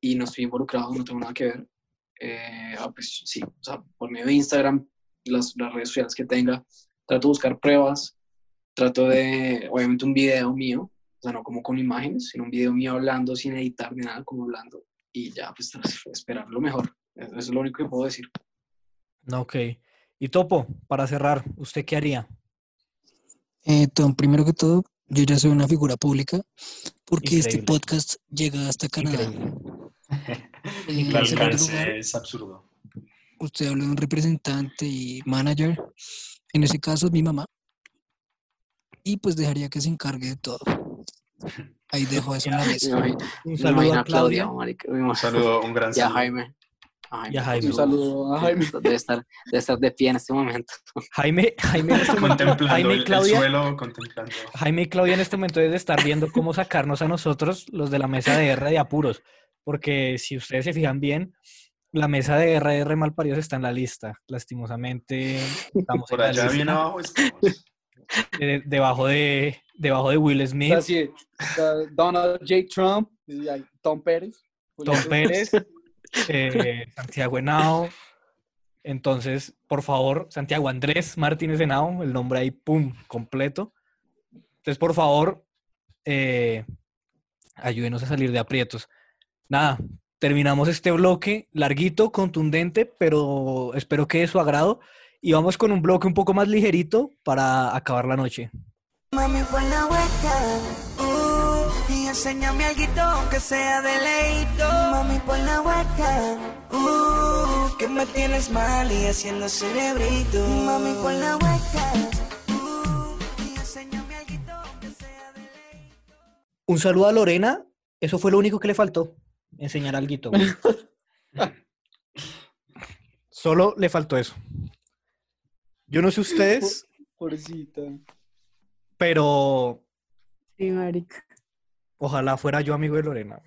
y no estoy involucrado, no tengo nada que ver. Eh, ah, pues sí, o sea, por medio de Instagram, las, las redes sociales que tenga, trato de buscar pruebas, trato de, obviamente, un video mío, o sea, no como con imágenes, sino un video mío hablando sin editar ni nada, como hablando, y ya, pues (laughs) esperar lo mejor. Eso es lo único que puedo decir. no, ok. Y Topo, para cerrar, ¿usted qué haría? Eh, Tom, primero que todo, yo ya soy una figura pública porque este podcast llega hasta Canadá. (laughs) Eh, El alcance lugar, es absurdo. usted habla de un representante y manager. En ese caso es mi mamá. Y pues dejaría que se encargue de todo. Ahí dejo eso en la (laughs) Me mesa. Un saludo a Claudia. me Un saludo, un gran (laughs) Y a saludo. Jaime. Jaime. Y a Jaime. Un saludo a Jaime. (laughs) Debe estar, debe estar de pie en este momento. Jaime, Jaime, en este momento- Contemplando Jaime el, y el Claudia, suelo, contemplando. Jaime y Claudia en este momento deben de estar viendo cómo sacarnos a nosotros, los de la mesa de R de apuros. Porque si ustedes se fijan bien, la mesa de R de R Malparidos está en la lista. Lastimosamente, estamos en Por la allá lista, bien abajo estamos. de- debajo, de, debajo de Will Smith, Así, Donald J. Trump, Tom Pérez. Tom Pérez, eh, Santiago Henao. Entonces, por favor, Santiago Andrés Martínez Henao, el nombre ahí, pum, completo. Entonces, por favor, eh, ayúdenos a salir de aprietos. Nada, terminamos este bloque larguito, contundente, pero espero que de su agrado. Y vamos con un bloque un poco más ligerito para acabar la noche. Enséñame algo aunque sea de leíto. Mami, pon la vuelta. Uh, que me tienes mal y haciendo cerebrito. Mami, pon la vuelta. Uh, y enséñame algo aunque sea de leíto. Un saludo a Lorena. Eso fue lo único que le faltó. Enseñar algo. (laughs) Solo le faltó eso. Yo no sé ustedes, Pobrecita. pero Sí, marica. Ojalá fuera yo amigo de Lorena.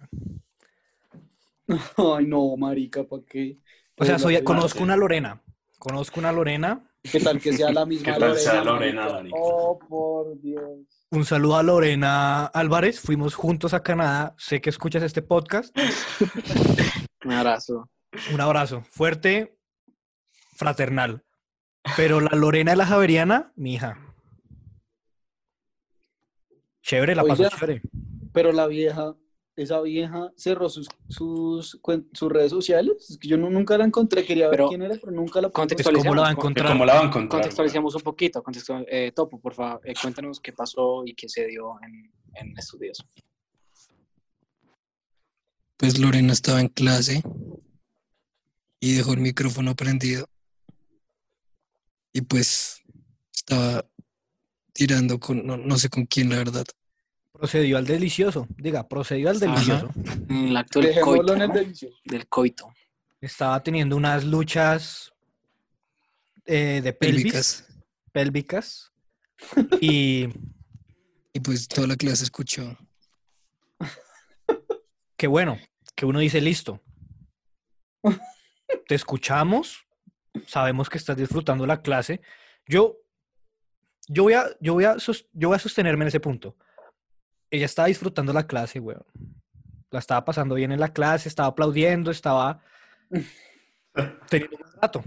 Ay, no, marica, ¿para qué? O sea, soy, conozco una Lorena. Conozco una Lorena. ¿Qué tal que sea la (laughs) misma ¿Qué tal sea Lorena, Lorena, marica? marica? Oh, por Dios. Un saludo a Lorena Álvarez. Fuimos juntos a Canadá. Sé que escuchas este podcast. (laughs) Un abrazo. Un abrazo fuerte, fraternal. Pero la Lorena de la Javeriana, mi hija. Chévere, la pasó chévere. Pero la vieja, esa vieja cerró sus, sus, redes sociales. Es que yo no- nunca la encontré. Quería ver quién era, pero nunca la Es como la va a Contextualicemos, encontrar. ¿Cómo la van a encontrar? contextualicemos un poquito. contextual- eh, Topo, por favor, eh, cuéntanos qué pasó y qué se dio en, en estos días. Pues Lorena estaba en clase y dejó el micrófono prendido. Y pues estaba tirando con, no, no sé con quién, la verdad. Procedió al delicioso. Diga, procedió al delicioso. En el acto del coito. en el. Del coito. Estaba teniendo unas luchas eh, de pelvis, Pélvicas. pélvicas. (laughs) Y Y pues toda la clase escuchó. qué bueno, que uno dice, listo. (laughs) Te escuchamos, sabemos que estás disfrutando la clase. Yo, yo, voy, a, yo, voy, a, yo voy a sostenerme en ese punto. Ella estaba disfrutando la clase, weón. La estaba pasando bien en la clase, estaba aplaudiendo, estaba (laughs) teniendo un rato.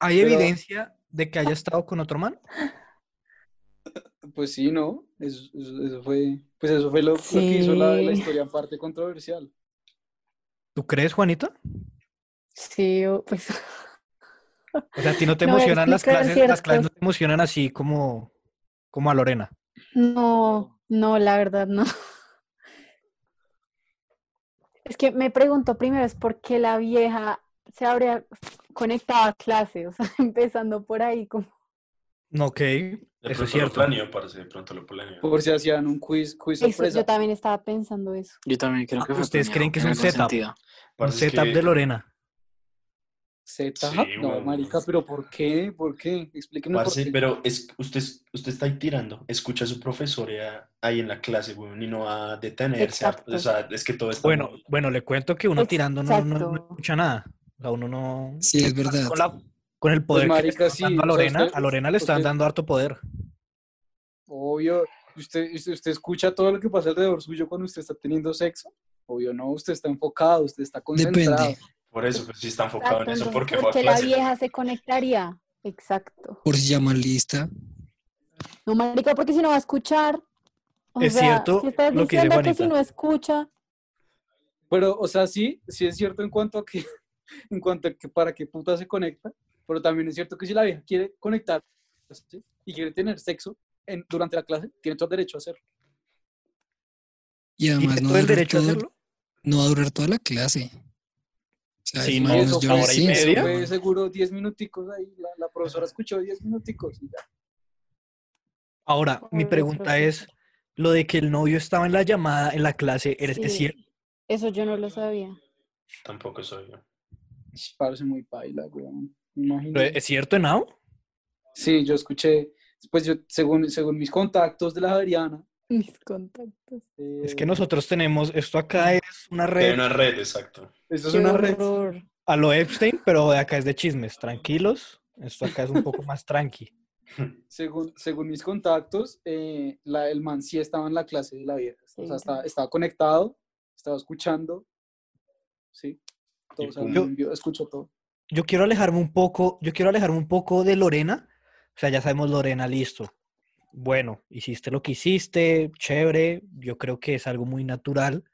¿Hay Pero- evidencia de que haya estado con otro man? Pues sí, ¿no? Eso, eso- eso fue, pues eso fue lo, lo que hizo la, historia en parte controversial. ¿Tú crees, Juanita? Sí, o- pues. O sea, a ti no te (laughs) No emocionan las clases, las clases no te emocionan así como, como a Lorena. No, no, la verdad no. Es que me pregunto primero es por qué la vieja se habría conectado a clase, o sea, (laughs) empezando por ahí como No, ok, De eso es cierto. lo planeó, parce, de pronto lo planeó. Por si hacían un quiz, quiz eso, sorpresa. yo también estaba pensando eso. Yo también creo que fue ¿Ustedes planeado, creen que es un setup? sentido. Un setup que- de Lorena. ¿Setup? Sí, no, marica, pero ¿por qué? ¿Por qué? Explíqueme por Parce, qué. pero es, usted, usted está ahí tirando, escucha a su profesora ahí en la clase, weón, y no va a detenerse. a- o sea, es que todo está Bueno, muy- bueno, le cuento que uno tirando no, no- escucha nada. O sea, uno no... Sí, es verdad. Con, la- con el poder que le marica, están sí, dando a o sea, Lorena, usted- a Lorena le están usted- dando harto poder. Obvio, usted, usted, usted escucha todo lo que pasa alrededor suyo cuando usted está teniendo sexo. Obvio, no, usted está enfocado, usted está concentrado. Depende. Por eso, pues sí está enfocado Exacto, en eso, porque ¿por fue a qué la clase. vieja se conectaría? Exacto. Por si llaman lista. No, marica, porque si no va a escuchar. O Es sea, cierto si estás lo que dice diciendo que si Juanita. no escucha, Pero, o sea, sí, sí es cierto en cuanto a que, (laughs) en cuanto a que para qué puta se conecta, pero también es cierto que si la vieja quiere conectar ¿sí? y quiere tener sexo en- durante la clase, tiene todo el derecho a hacerlo. Y ¿Tiene además no todo va, a el durar derecho a todo- hacerlo? no va a durar toda la clase. Sea, Sí, no, eso yo hora y sí, media. fue seguro 10 minuticos ahí. La, la profesora escuchó 10 minuticos y ya. Ahora, mi pregunta es, lo de que el novio estaba en la llamada, en la clase, ¿eres, ¿es Sí, cierto? Eso yo no lo sabía. Tampoco soy yo. Ish, Parece muy paila, weón. Me ¿Pero imagino. ¿Es cierto, Nao? Sí, yo escuché, pues yo, según, según mis contactos de la Javeriana. Mis contactos. Es que nosotros tenemos, esto acá es una red una red, exacto. Esto es Qué una red. a lo Epstein, pero de acá es de chismes, tranquilos. Esto acá es un poco más tranqui. (laughs) Según, según mis contactos, eh, la, el man sí estaba en la clase de la vieja. O sea, estaba, estaba conectado, estaba escuchando. Sí. Todo, o sea, punto. yo escucho todo. Yo quiero alejarme un poco, yo quiero alejarme un poco de Lorena. O sea, ya sabemos Lorena, listo. Bueno, hiciste lo que hiciste, chévere, yo creo que es algo muy natural.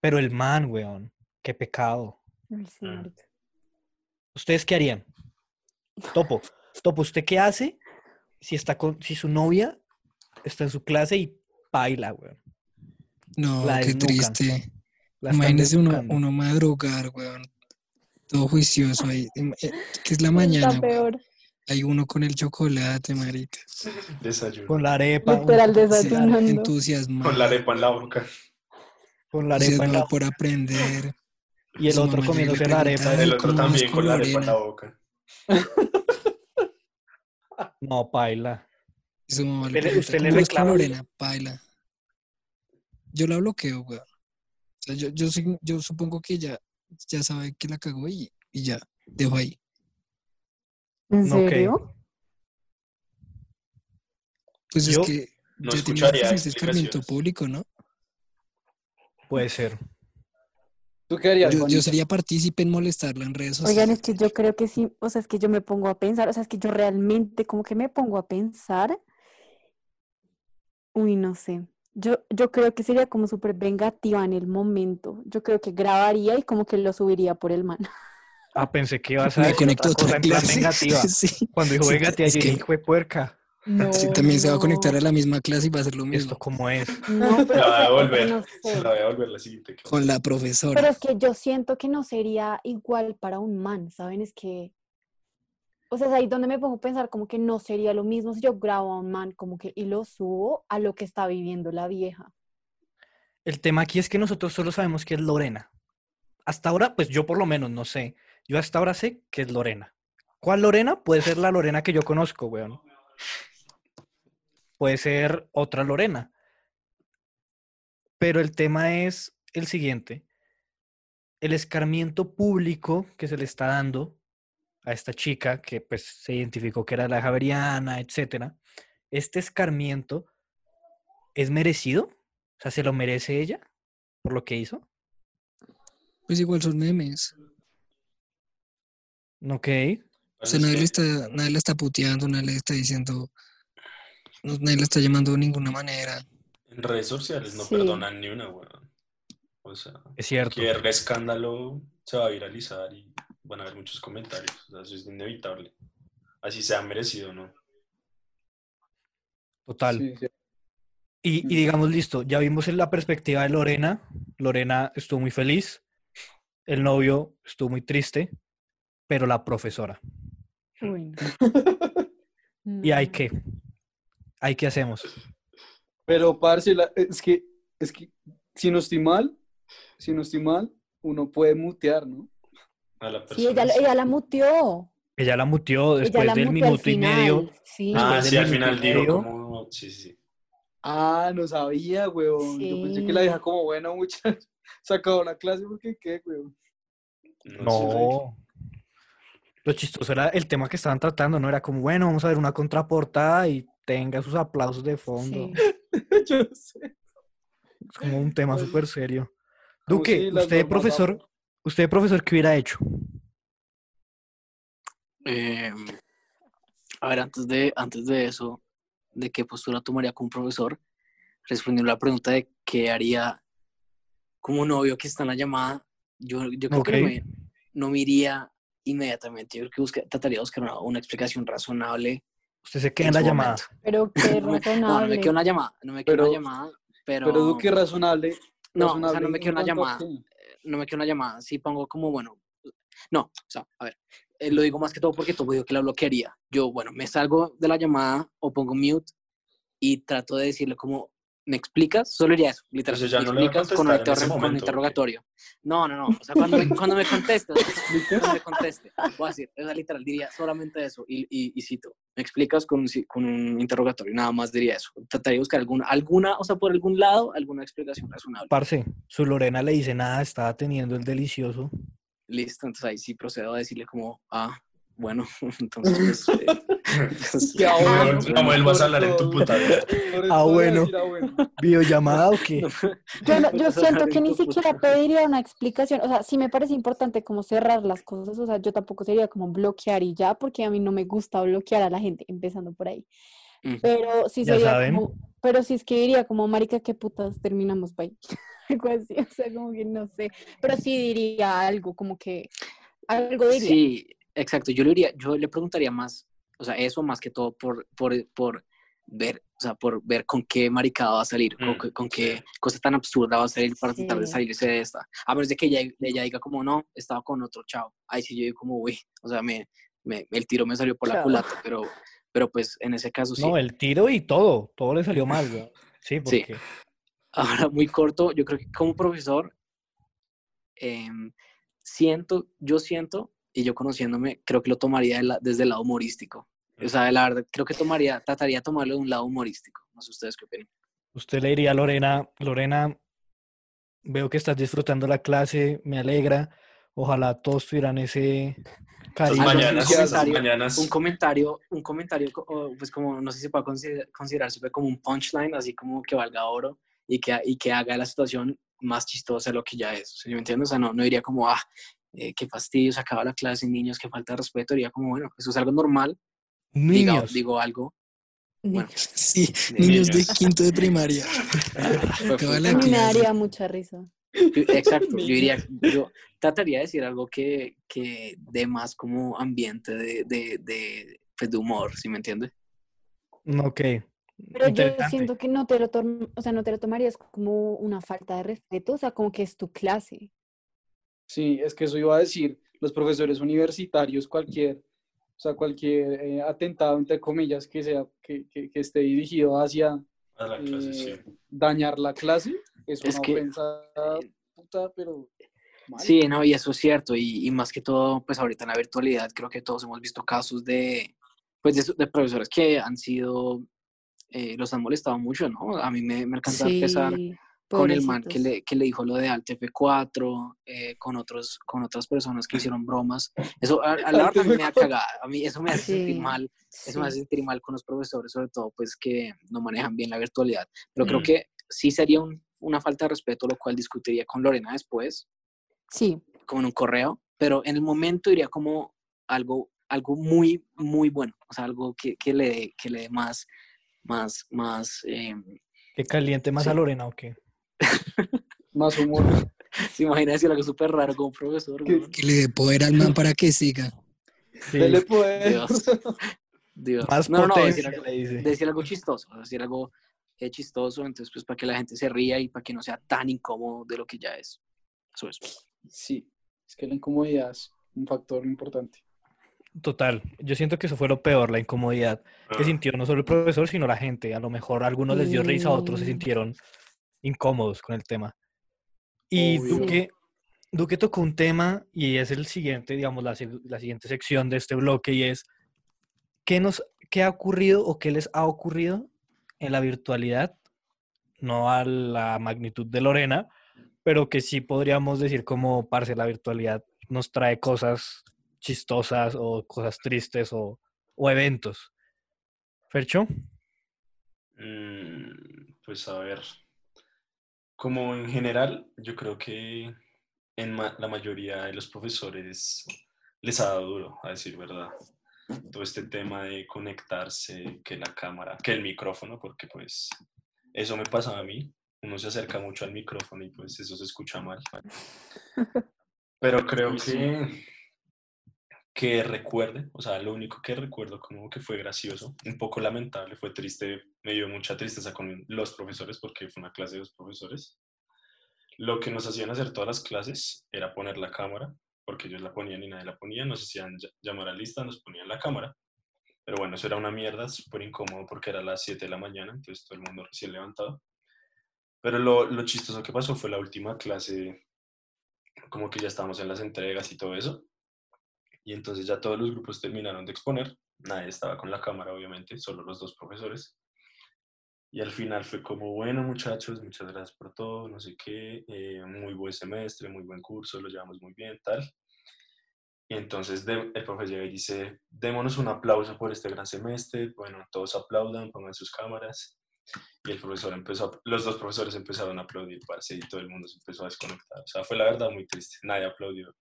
Pero el man, weón, qué pecado. Sí, Mm. ¿Ustedes qué harían? Topo, Topo, ¿usted qué hace si está con, si su novia está en su clase y baila, weón? No, La qué triste. Imagínese uno, uno madrugar, weón. Todo juicioso ahí. Im- eh, Que es la Está mañana, weón. Hay uno con el chocolate, marica. Desayuno. Con la arepa, Sí, desayunando. entusiasmado. Con la arepa en la boca. con la arepa en la- por aprender. y el su otro comiéndose la arepa. El otro ¿cómo vas también con con la arepa en la boca. (laughs) No, baila. Y su mamá Usted le pregunta, usted le ¿cómo vas con reclama- Lorena? Baila. Yo la bloqueo, weón. O sea, yo, yo, yo supongo que ya, ya sabe que la cagó y, y ya, dejo ahí. ¿En serio? Pues Yo es que no ya tiene escucharía suficiente escarmiento público, ¿no? Puede ser. ¿Tú qué harías, Yo, sería partícipe en molestarla en redes sociales. Oigan, es que yo creo que sí, o sea, es que yo me pongo a pensar, o sea, es que yo realmente como que me pongo a pensar, uy, no sé, yo, yo creo que sería como súper vengativa en el momento, yo creo que grabaría y como que lo subiría por el man. (laughs) Ah, pensé que ibas a Me decir conectó otra cosa otra en plan clase. vengativa. (laughs) sí. Cuando dijo que- dije, hijo de puerca. No, Sí, también se va a conectar a la misma clase y va a hacer lo mismo ¿Esto cómo es? No, pero, La voy a devolver. no Se sé. la voy a devolver la siguiente clase. con la profesora. Pero es que yo siento que no sería igual para un man, ¿saben? Es que, o sea, es ahí donde me pongo a pensar como que no sería lo mismo si yo grabo a un man como que y lo subo a lo que está viviendo la vieja. El tema aquí es que nosotros solo sabemos que es Lorena. Hasta ahora, pues yo por lo menos no sé. Yo hasta ahora sé que es Lorena. ¿Cuál Lorena? Puede ser la Lorena que yo conozco, weón. Puede ser otra Lorena. Pero el tema es el siguiente. El escarmiento público que se le está dando a esta chica, que pues se identificó que era la Javeriana, etcétera. Este escarmiento es merecido. O sea, ¿se lo merece ella por lo que hizo? Pues igual son memes. Ok. O sea, nadie le está, nadie le está puteando, nadie le está diciendo, no- nadie le está llamando de ninguna manera. En redes sociales no Sí. perdonan ni una, weón. O sea, Es cierto. cualquier escándalo se va a viralizar y van a haber muchos comentarios. O sea, eso es inevitable. Así sea merecido, ¿no? Total. Sí, sí. Y, y digamos, listo, ya vimos en la perspectiva de Lorena. Lorena estuvo muy feliz. El novio estuvo muy triste. Pero la profesora. Uy, no. (laughs) ¿Y hay qué? ¿Hay qué hacemos? Pero, parce, la- es que, es que, si no estoy mal, si no estoy mal, uno puede mutear, ¿no? A la Sí, persona. ella, ella la muteó. Ella la muteó después la del muteó minuto y medio. Sí. Ah, sí, del al minuto final medio. como... Sí, sí, sí. Ah, no sabía, weón. Yo pensé que la Sí. deja como buena (laughs) muchacha. Se acabó la clase porque qué, weón. No. No. Lo chistoso era el tema que estaban tratando, ¿no? Era como, bueno, vamos a ver una contraportada y tenga sus aplausos de fondo. Sí. (laughs) Yo sé. Es como un tema Pues, súper serio. como Duque, si usted normas profesor, usted profesor, ¿qué hubiera hecho? Eh, a ver, antes de, antes de eso, ¿de qué postura tomaría como profesor? Respondiendo a la pregunta de qué haría como novio que está en la llamada, yo, yo creo que no me, no me iría inmediatamente. Yo creo que busca- trataría de buscar una, una explicación razonable. Usted se queda en la llamada. momento. Pero (laughs) qué No, me- no, no me razonable. quedo en la llamada, no me Pero- la llamada, pero... Pero Duque razonable. No, o sea, razonable no me en quedo en la cuanto a llamada. qué. no me quedo en la llamada, sí pongo como, bueno, no, o sea, a ver, eh, lo digo más que todo porque todo digo que la bloquearía. Yo, bueno, me salgo de la llamada o pongo mute y trato de decirle como, ¿me explicas? Solo diría eso, literal. Entonces ya ¿Me no explicas con un, con un momento, ¿o qué? interrogatorio? No, no, no. O sea, cuando me, cuando me conteste, o sea, (laughs) cuando me conteste, voy a decir, o sea, literal, diría solamente eso y, y, y cito, ¿me explicas con un, con un interrogatorio? Nada más diría eso. Trataría de buscar alguna, alguna, o sea, por algún lado, alguna explicación razonable. Parce, su Lorena le dice nada, estaba teniendo el delicioso. Listo, entonces ahí sí procedo a decirle como, ah, bueno, (laughs) entonces, pues, eh, Ya, (laughs) bueno, No, no vuelvas a hablar en tu puta vida. Ah, bueno. ah, bueno. ¿Videollamada o qué? Yo, no- yo siento que ni (laughs) siquiera pediría una explicación. O sea, sí me parece importante como cerrar las cosas. O sea, yo tampoco sería como bloquear y ya, porque a mí no me gusta bloquear a la gente, empezando por ahí. Pero sí Ya sería saben. como, pero sí es que diría como, marica, qué putas, terminamos bye. (laughs) Algo así, o sea, como que no sé. Pero sí diría algo, como que, algo diría. Sí, exacto. Yo le diría, yo le preguntaría más, o sea, eso más que todo por, por, por ver, o sea, por ver con qué maricada va a salir, con, Mm, qué- con sí. qué cosa tan absurda va a salir para tratar de Sí. salirse de esta. A menos de que ella, ella diga como, no, estaba con otro chavo. Ahí sí yo digo como, uy, o sea, me, me- el tiro me salió por la Chao. culata, pero, pero pues en ese caso sí. No, el tiro y todo, todo le salió mal, güey. Sí, Sí. porque Ahora, muy corto, yo creo que como profesor, em, siento, yo siento, y yo conociéndome, creo que lo tomaría de la- desde el lado humorístico. O sea, la verdad, creo que tomaría, trataría de tomarlo de un lado humorístico. No sé ustedes qué opinan. usted le diría a Lorena, Lorena, veo que estás disfrutando la clase, me alegra. Ojalá todos tuvieran ese cariño. Un mañanas, esas comentario, mañanas. Un comentario, un comentario, pues como, no sé si puede consider- considerarse como un punchline, así como que valga oro y que, y que haga la situación más chistosa de lo que ya es. ¿Sí me entiendes? O sea, no, no diría como, ah, eh, qué fastidio, se acaba la clase, niños, qué falta de respeto. Diría como, bueno, eso es algo normal. Niños. digo algo. Bueno, Sí, de niños de quinto de primaria. (laughs) Acaba la A mí me clase. daría mucha risa. Exacto, yo diría, (laughs) yo trataría de decir algo que, que dé más como ambiente de, de, de, pues, de humor, ¿sí me entiende? Ok. Pero yo siento que no te lo o sea, no te lo tomarías como una falta de respeto, o sea, como que es tu clase. Sí, es que eso iba a decir, los profesores universitarios, cualquier, o sea, cualquier eh, atentado, entre comillas, que sea, que, que- que esté dirigido hacia A la clase, sí. eh, dañar la clase, es Es una que- ofensa puta, pero mal. Sí, no, y eso es cierto, y, y más que todo, pues ahorita en la virtualidad creo que todos hemos visto casos de, pues de, de profesores que han sido, eh, los han molestado mucho, ¿no? A mí me, me alcanza a empezar Sí, con el man que le, que le dijo lo de Alt F4, eh, con, otros, con otras personas que hicieron bromas. Eso, a, a la verdad, me da cagada. A mí eso me hace sentir Sí, mal. Eso me hace sí. sentir mal con los profesores, sobre todo, pues que no manejan bien la virtualidad. Pero creo Mm. que sí sería un- una falta de respeto, lo cual discutiría con Lorena después, Sí, como en un correo, pero en el momento iría como algo, algo muy, muy bueno. O sea, algo que, que le, dé- que le dé más, más, más, eh, ¿Que caliente más a. Lorena o qué? Más humor. (laughs) se imagina decir algo súper raro como profesor. ¿Qué? weón? Que le dé poder al man para que siga. Sí, Dele poder. Dios. Dios. más No, no, decir algo, le dice. decir algo chistoso, decir algo eh, chistoso, entonces pues para que la gente se ría y para que no sea tan incómodo de lo que ya es. Eso es. Sí, es que la incomodidad es un factor importante. Total, yo siento que eso fue lo peor, la incomodidad que Ah, sintió no solo el profesor, sino la gente. A lo mejor a algunos les dio risa, a otros se sintieron incómodos con el tema. Y Obvio. Duque, Duque tocó un tema y es el siguiente, digamos, la, la siguiente sección de este bloque y es ¿qué, nos, ¿qué ha ocurrido o qué les ha ocurrido en la virtualidad? No a la magnitud de Lorena, pero que sí podríamos decir como, parce, la virtualidad nos trae cosas chistosas o cosas tristes o, o eventos. Fercho, Mm, Pues a ver, como en general, yo creo que en ma- la mayoría de los profesores les ha dado duro, a decir verdad. Todo este tema de conectarse, que la cámara, que el micrófono, porque pues eso me pasaba a mí. Uno se acerca mucho al micrófono y pues eso se escucha mal. (laughs) Pero creo que, que recuerde, o sea, lo único que recuerdo como que fue gracioso, un poco lamentable, fue triste, me dio mucha tristeza con los profesores porque fue una clase de dos profesores. Lo que nos hacían hacer todas las clases era poner la cámara, porque ellos la ponían y nadie la ponía, nos hacían ll- llamar a lista, nos ponían la cámara. Pero bueno, eso era una mierda, súper incómodo porque era las 7 de la mañana, entonces todo el mundo recién levantado. Pero lo, lo chistoso que pasó fue la última clase, como que ya estábamos en las entregas y todo eso. Y entonces ya todos los grupos terminaron de exponer. Nadie estaba con la cámara, obviamente, solo los dos profesores. Y al final fue como, bueno muchachos, muchas gracias por todo, no sé qué, eh, muy buen semestre, muy buen curso, lo llevamos muy bien, tal. Y entonces de- el profe llega y dice, démonos un aplauso por este gran semestre, bueno, todos aplaudan, pongan sus cámaras. Y el profesor empezó, a- los dos profesores empezaron a aplaudir, parce, y todo el mundo se empezó a desconectar. O sea, fue la verdad muy triste, nadie aplaudió.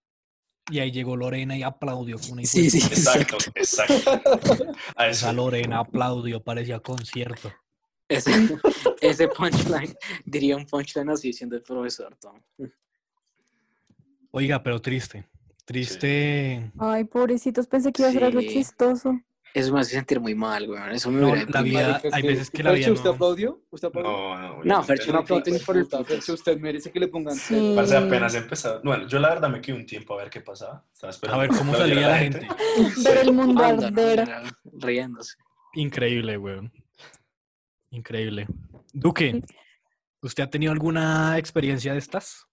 Y ahí llegó Lorena y aplaudió. Como una Sí, sí. Exacto, exacto. (laughs) A. Esa Lorena aplaudió, parecía concierto. Ese, ese punchline, diría un punchline así siendo el profesor, Tom. Oiga, pero triste. Triste. Ay, pobrecitos, pensé que iba a ser algo Sí. chistoso. Eso me hace sentir muy mal, weón. Eso me No, la vida- hay que- veces que la vida ¿usted no- aplaudió? ¿Usted aplaudió? No, no. No, Fercho, no no. aplauden por el. Fercho, usted merece que le pongan Sí. Parce, apenas empezado. Bueno, yo la verdad me quedé un tiempo a ver qué pasaba. Estaba A ver cómo salía la gente. (laughs) Ver el mundo arder. Riéndose. Increíble, weón. Increíble. Duque, ¿usted ha tenido alguna experiencia de estas?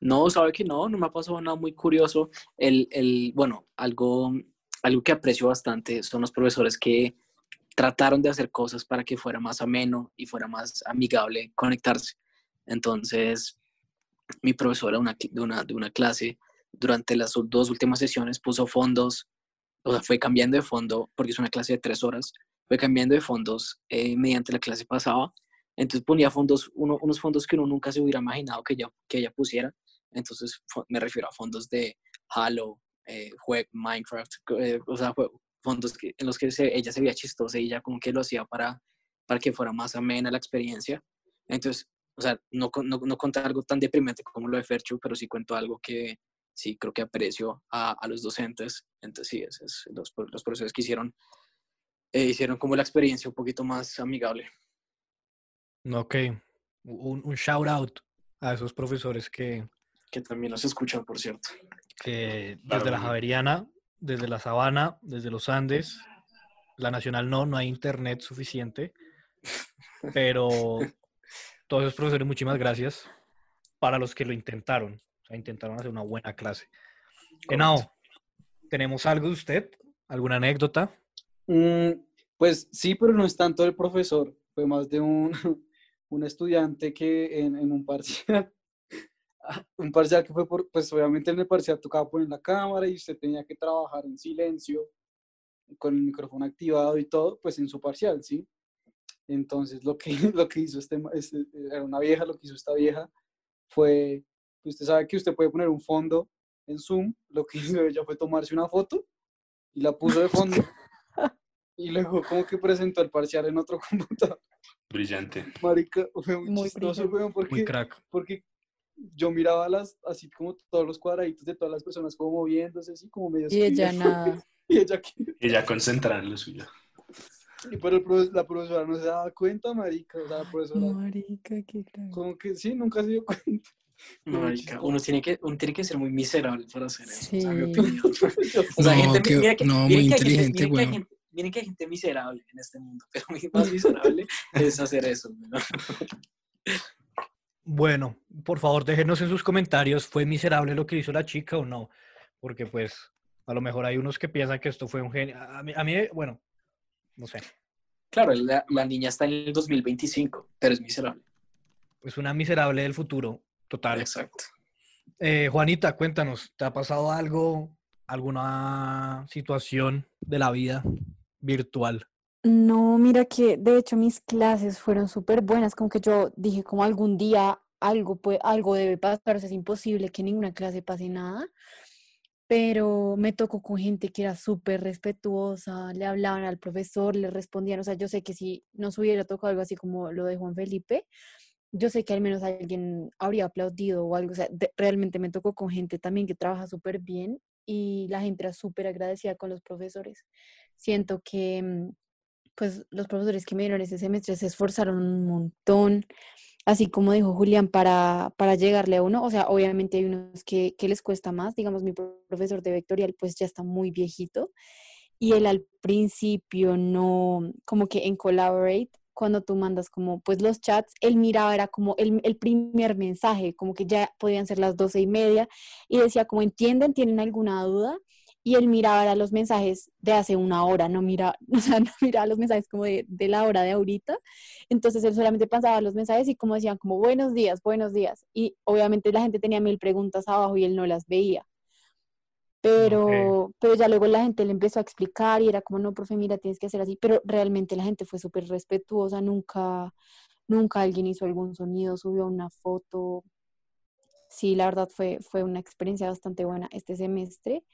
No, sabe que no, no me ha pasado nada muy curioso. El, el, bueno, algo, algo que aprecio bastante son los profesores que trataron de hacer cosas para que fuera más ameno y fuera más amigable conectarse. Entonces, mi profesora una, de una, de una clase, durante las dos últimas sesiones, puso fondos, o sea, fue cambiando de fondo, porque es una clase de tres horas, fue cambiando de fondos eh, mediante la clase pasaba. Entonces ponía fondos, uno- unos fondos que uno nunca se hubiera imaginado que ella, que ella pusiera. Entonces me refiero a fondos de Halo, eh, jue- Minecraft, eh, o sea, jue- fondos que, en los que se- ella se veía chistosa y ella como que lo hacía para, para que fuera más amena la experiencia. Entonces, o sea, no, no, no conté algo tan deprimente como lo de Ferchu, pero sí cuento algo que sí creo que aprecio a, a los docentes. Entonces, sí, ese es los, los profesores que hicieron, eh, hicieron como la experiencia un poquito más amigable. Ok. Un, un shout out a esos profesores que, Que también nos escuchan, por cierto. Que Claro, desde la. Javeriana, desde la Sabana, desde los Andes, la Nacional no, no hay internet suficiente, pero (laughs) todos esos profesores, muchísimas gracias para los que lo intentaron, o sea, intentaron hacer una buena clase. Henao, ¿tenemos algo de usted? ¿Alguna anécdota? Mm, pues sí, pero no es tanto el profesor, fue más de un, (laughs) un estudiante que en, en un parcial, un parcial que fue por, pues obviamente en el parcial tocaba poner la cámara y usted tenía que trabajar en silencio, con el micrófono activado y todo, pues en su parcial, ¿sí? Entonces lo que, (laughs) lo que hizo este, este- era una vieja, lo que hizo esta vieja fue, usted sabe que usted puede poner un fondo en Zoom, lo que (laughs) hizo ella fue tomarse una foto y la puso de fondo (laughs) y luego como que presentó el parcial en otro computador. Brillante. Marica, fue muy, Muy chistoso, brillante. weón, Muy porque, crack. porque yo miraba las, así como todos los cuadraditos de todas las personas como moviéndose, así como medio Y ella nada. (laughs) Y ella. Ella concentrada en lo suyo. Y pero el la profesora no se daba cuenta, marica. O sea, la profesora Marica, qué crack. como que sí, nunca se dio cuenta. (laughs) Muy Marica, uno tiene que uno tiene que ser muy miserable para hacer eso. o sea, mi Sí. opinión. (laughs) O sea, No, gente, que- mira que, no, miren muy que hay gente- inteligente, miren que hay weón. gente- miren que hay gente miserable en este mundo, pero mi más miserable es hacer eso. ¿no? Bueno, por favor, déjenos en sus comentarios, ¿fue miserable lo que hizo la chica o no? Porque pues a lo mejor hay unos que piensan que esto fue un genio. A mí, a mí, bueno, no sé, Claro, la, la niña está en el 2025, pero es miserable. es una miserable del futuro, total. Exacto. Eh, Juanita, cuéntanos, ¿te ha pasado algo, alguna situación de la vida virtual? No, mira que de hecho mis clases fueron súper buenas, como que yo dije como algún día algo, pue- algo debe pasar, o sea, es imposible que ninguna clase pase nada, pero me tocó con gente que era súper respetuosa, le hablaban al profesor, le respondían, o sea, yo sé que si nos hubiera tocado algo así como lo de Juan Felipe, yo sé que al menos alguien habría aplaudido o algo, o sea, realmente me tocó con gente también que trabaja súper bien y la gente era súper agradecida con los profesores. Siento que... pues los profesores que me dieron ese semestre se esforzaron un montón. así como dijo Julián, para, para llegarle a uno. O sea, obviamente hay unos que, que les cuesta más. Digamos, mi profesor de vectorial pues ya está muy viejito y él al principio no, como que en Collaborate, cuando tú mandas como pues los chats, él miraba, era como el, el primer mensaje, como que ya podían ser las doce y media y decía como entienden, tienen alguna duda y él miraba los mensajes de hace una hora, no mira, (laughs) o sea, no miraba los mensajes como de, de, la hora de ahorita. Entonces él solamente pasaba los mensajes y como decían como buenos días, buenos días. Y obviamente la gente tenía mil preguntas abajo y él no las veía. Pero, okay. pero ya luego la gente le empezó a explicar y era como, no, profe, mira, tienes que hacer así. Pero realmente la gente fue súper respetuosa, nunca, nunca alguien hizo algún sonido, subió una foto. Sí, la verdad fue, fue una experiencia bastante buena este semestre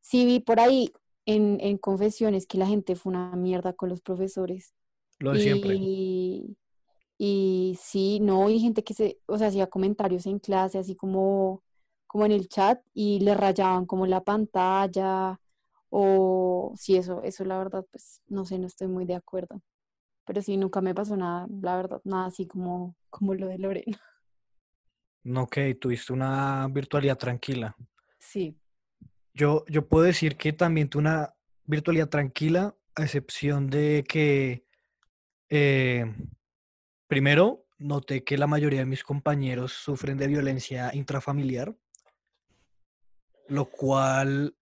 sí vi por ahí en, en, confesiones que la gente fue una mierda con los profesores. Lo de y, siempre. Y sí, no, y gente que se, o sea, hacía comentarios en clase, así como, como en el chat, y le rayaban como la pantalla, o sí, eso, eso la verdad, pues, no sé, no estoy muy de acuerdo. Pero sí, nunca me pasó nada, la verdad, nada así como, como lo de Lorena. No, ok, tuviste una virtualidad tranquila. Sí. Yo, yo puedo decir que también tuve una virtualidad tranquila, a excepción de que, eh, primero, noté que la mayoría de mis compañeros sufren de violencia intrafamiliar, lo cual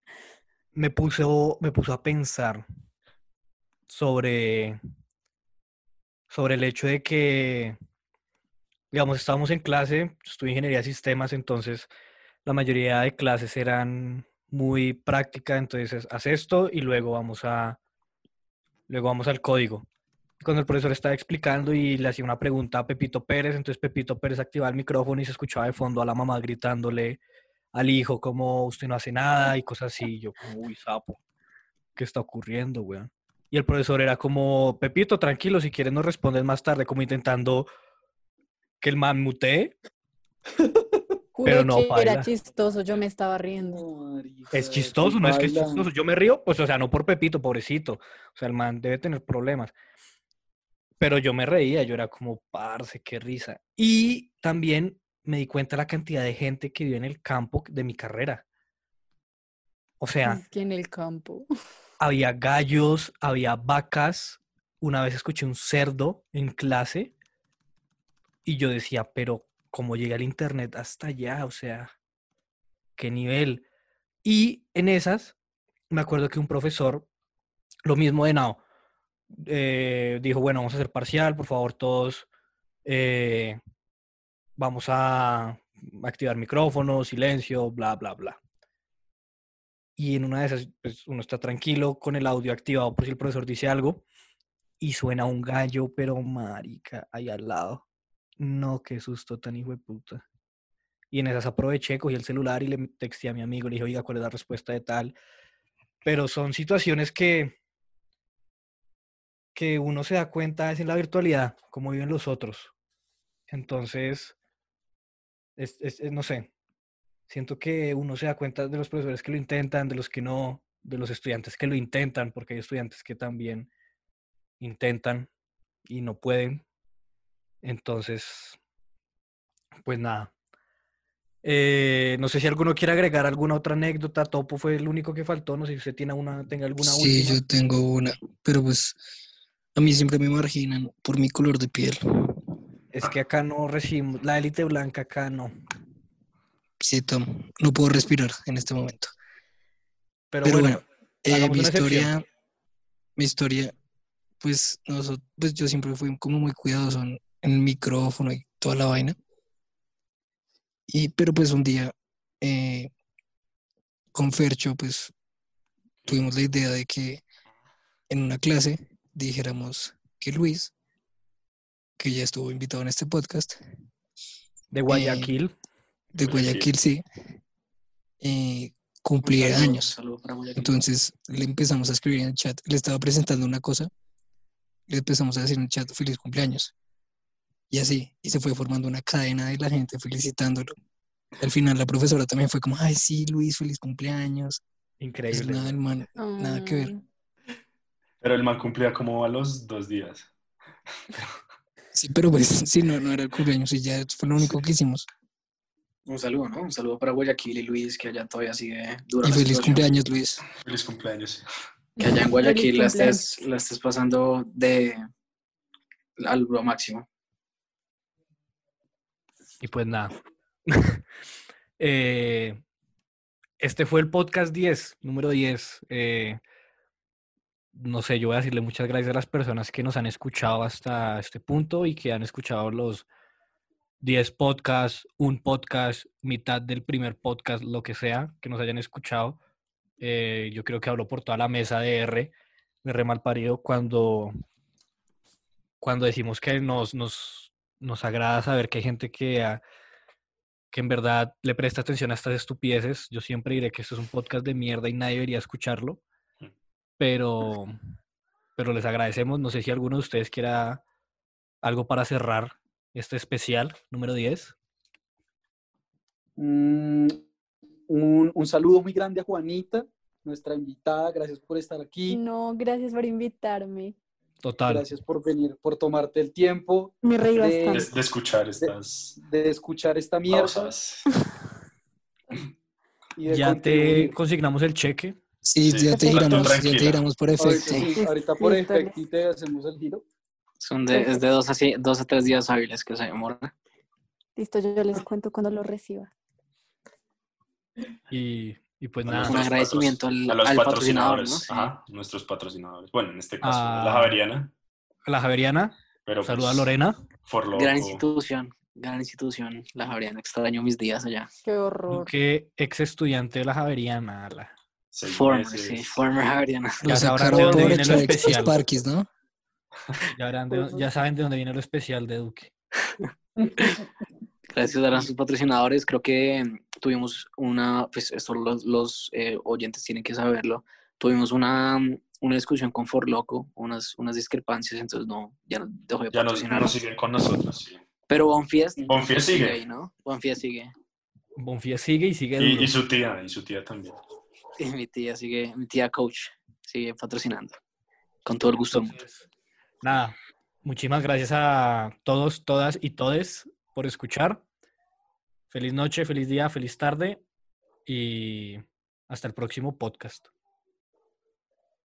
me puso, me puso a pensar sobre, sobre el hecho de que, digamos, estábamos en clase, estudié ingeniería de sistemas, entonces la mayoría de clases eran muy práctica, entonces haz esto y luego vamos a luego vamos al código. Cuando el profesor estaba explicando y le hacía una pregunta a Pepito Pérez, entonces Pepito Pérez activaba el micrófono y se escuchaba de fondo a la mamá gritándole al hijo como usted no hace nada y cosas así. Yo como, uy, sapo, ¿qué está ocurriendo, weón? Y el profesor era como, Pepito, tranquilo, si quieres nos respondes más tarde, como intentando que el man mutee. (laughs) Pero no, era chistoso, yo me estaba riendo. Es chistoso, no es que es chistoso. Yo me río, pues, o sea, no por Pepito, pobrecito. O sea, el man debe tener problemas. Pero yo me reía, yo era como, parce, qué risa. Y también me di cuenta la cantidad de gente que vive en el campo de mi carrera. O sea. Es que en el campo. Había gallos, había vacas. Una vez escuché un cerdo en clase. Y yo decía, pero cómo llega el internet hasta allá, o sea, qué nivel. Y en esas, me acuerdo que un profesor, lo mismo de Nao, eh, dijo, bueno, vamos a hacer parcial, por favor, todos eh, vamos a activar micrófono, silencio, bla, bla, bla. Y en una de esas, pues uno está tranquilo con el audio activado por si el profesor dice algo y suena un gallo, pero marica, ahí al lado. No, qué susto tan hijo de puta. Y en esas aproveché, cogí el celular y le texté a mi amigo, le dije, oiga, ¿cuál es la respuesta de tal? Pero son situaciones que, que uno se da cuenta es en la virtualidad, como viven los otros. Entonces, es, es, no sé, siento que uno se da cuenta de los profesores que lo intentan, de los que no, de los estudiantes que lo intentan, porque hay estudiantes que también intentan y no pueden. Entonces, pues nada. Eh, no sé si alguno quiere agregar alguna otra anécdota. Topo fue el único que faltó. No sé si usted tiene una, tenga alguna Sí, última. yo tengo una, pero pues a mí siempre me marginan por mi color de piel. Es que acá no recibimos, la élite blanca acá no. Sí, Tom, no puedo respirar en este momento. Pero, Pero bueno, bueno, eh, mi excepción. historia, mi historia, pues, noso- pues yo siempre fui como muy cuidadoso en el micrófono y toda la vaina. Y, pero pues un día, eh, con Fercho, pues, tuvimos la idea de que en una clase dijéramos que Luis, que ya estuvo invitado en este podcast, de Guayaquil. de Guayaquil, sí, eh, cumplía saludo, años. Entonces le empezamos a escribir en el chat. Le estaba presentando una cosa. Le empezamos a decir en el chat feliz cumpleaños. Y así. Y se fue formando una cadena de la gente felicitándolo. Al final la profesora también fue como, ay, sí, Luis, feliz cumpleaños. Pues Increíble. nada, el man, nada que ver. Pero el man cumplía como a los dos días. Sí, pero pues sí, no, no era el cumpleaños y ya fue lo único que hicimos. Un saludo, ¿no? Un saludo para Guayaquil y Luis, que allá todavía sigue dura Y feliz situación. cumpleaños, Luis. Feliz cumpleaños. Que allá en Guayaquil la estés, la estés pasando de al lo máximo. Y pues nada. (laughs) Eh, este fue el podcast 10, número 10. Eh, no sé, yo voy a decirle muchas gracias a las personas que nos han escuchado hasta este punto y que han escuchado los 10 podcasts, un podcast, mitad del primer podcast, lo que sea, que nos hayan escuchado. Eh, yo creo que hablo por toda la mesa de R, de R Malparido, cuando, cuando decimos que nos, nos, nos agrada saber que hay gente que, que en verdad le presta atención a estas estupideces. Yo siempre diré que esto es un podcast de mierda y nadie debería escucharlo, pero, pero les agradecemos. No sé si alguno de ustedes quiera algo para cerrar este especial número 10. Mm, un, un saludo muy grande a Juanita, nuestra invitada. Gracias por estar aquí. No, gracias por invitarme. Total. Gracias por venir, por tomarte el tiempo Me reí De- De, bastante. de escuchar estas de escuchar esta mierda pausas. y de Ya te consignamos el cheque. Sí, Sí, ya te giramos, ya te giramos por Ahorita, efecto. sí, ahorita por efecto y te hacemos el giro. Son de, es de dos a, dos a tres días hábiles que se demora. Listo, yo les cuento cuando lo reciba. Y, y pues A nada. Un agradecimiento al- a los al patrocinadores. patrocinador, ¿no? Sí. Ajá, nuestros patrocinadores. Bueno, en este caso, Ah. la Javeriana. A la Javeriana, Pero saluda a pues, Lorena. For Loco, Gran institución, gran institución, la Javeriana. Extraño mis días allá. Qué horror. Que ex estudiante de la Javeriana. ala. seis Former, meses. sí, former Javeriana. Ya Lo sabrán sacaron de dónde por viene lo echar ex- especial. Sparkis, ¿no? Ya, verán de- ya saben de dónde viene lo especial de Duque. (laughs) Gracias a nuestros patrocinadores, creo que tuvimos una, pues esto los, los, eh, oyentes tienen que saberlo, tuvimos una, mm, una discusión con Forloco, unas, unas discrepancias, entonces no, ya no dejó de Ya patrocinar. nos siguen con nosotros, sí. Pero Bonfiest, Bonfiest sigue. ahí, ¿no? Bonfiest sigue. Bonfía sigue y sigue Y, y su tía, y su tía también. Y mi tía sigue, mi tía coach sigue patrocinando. Con todo el gusto. del mundo. Entonces, nada, muchísimas gracias a todos, todas y todes por escuchar. Feliz noche, feliz día, feliz tarde y hasta el próximo podcast.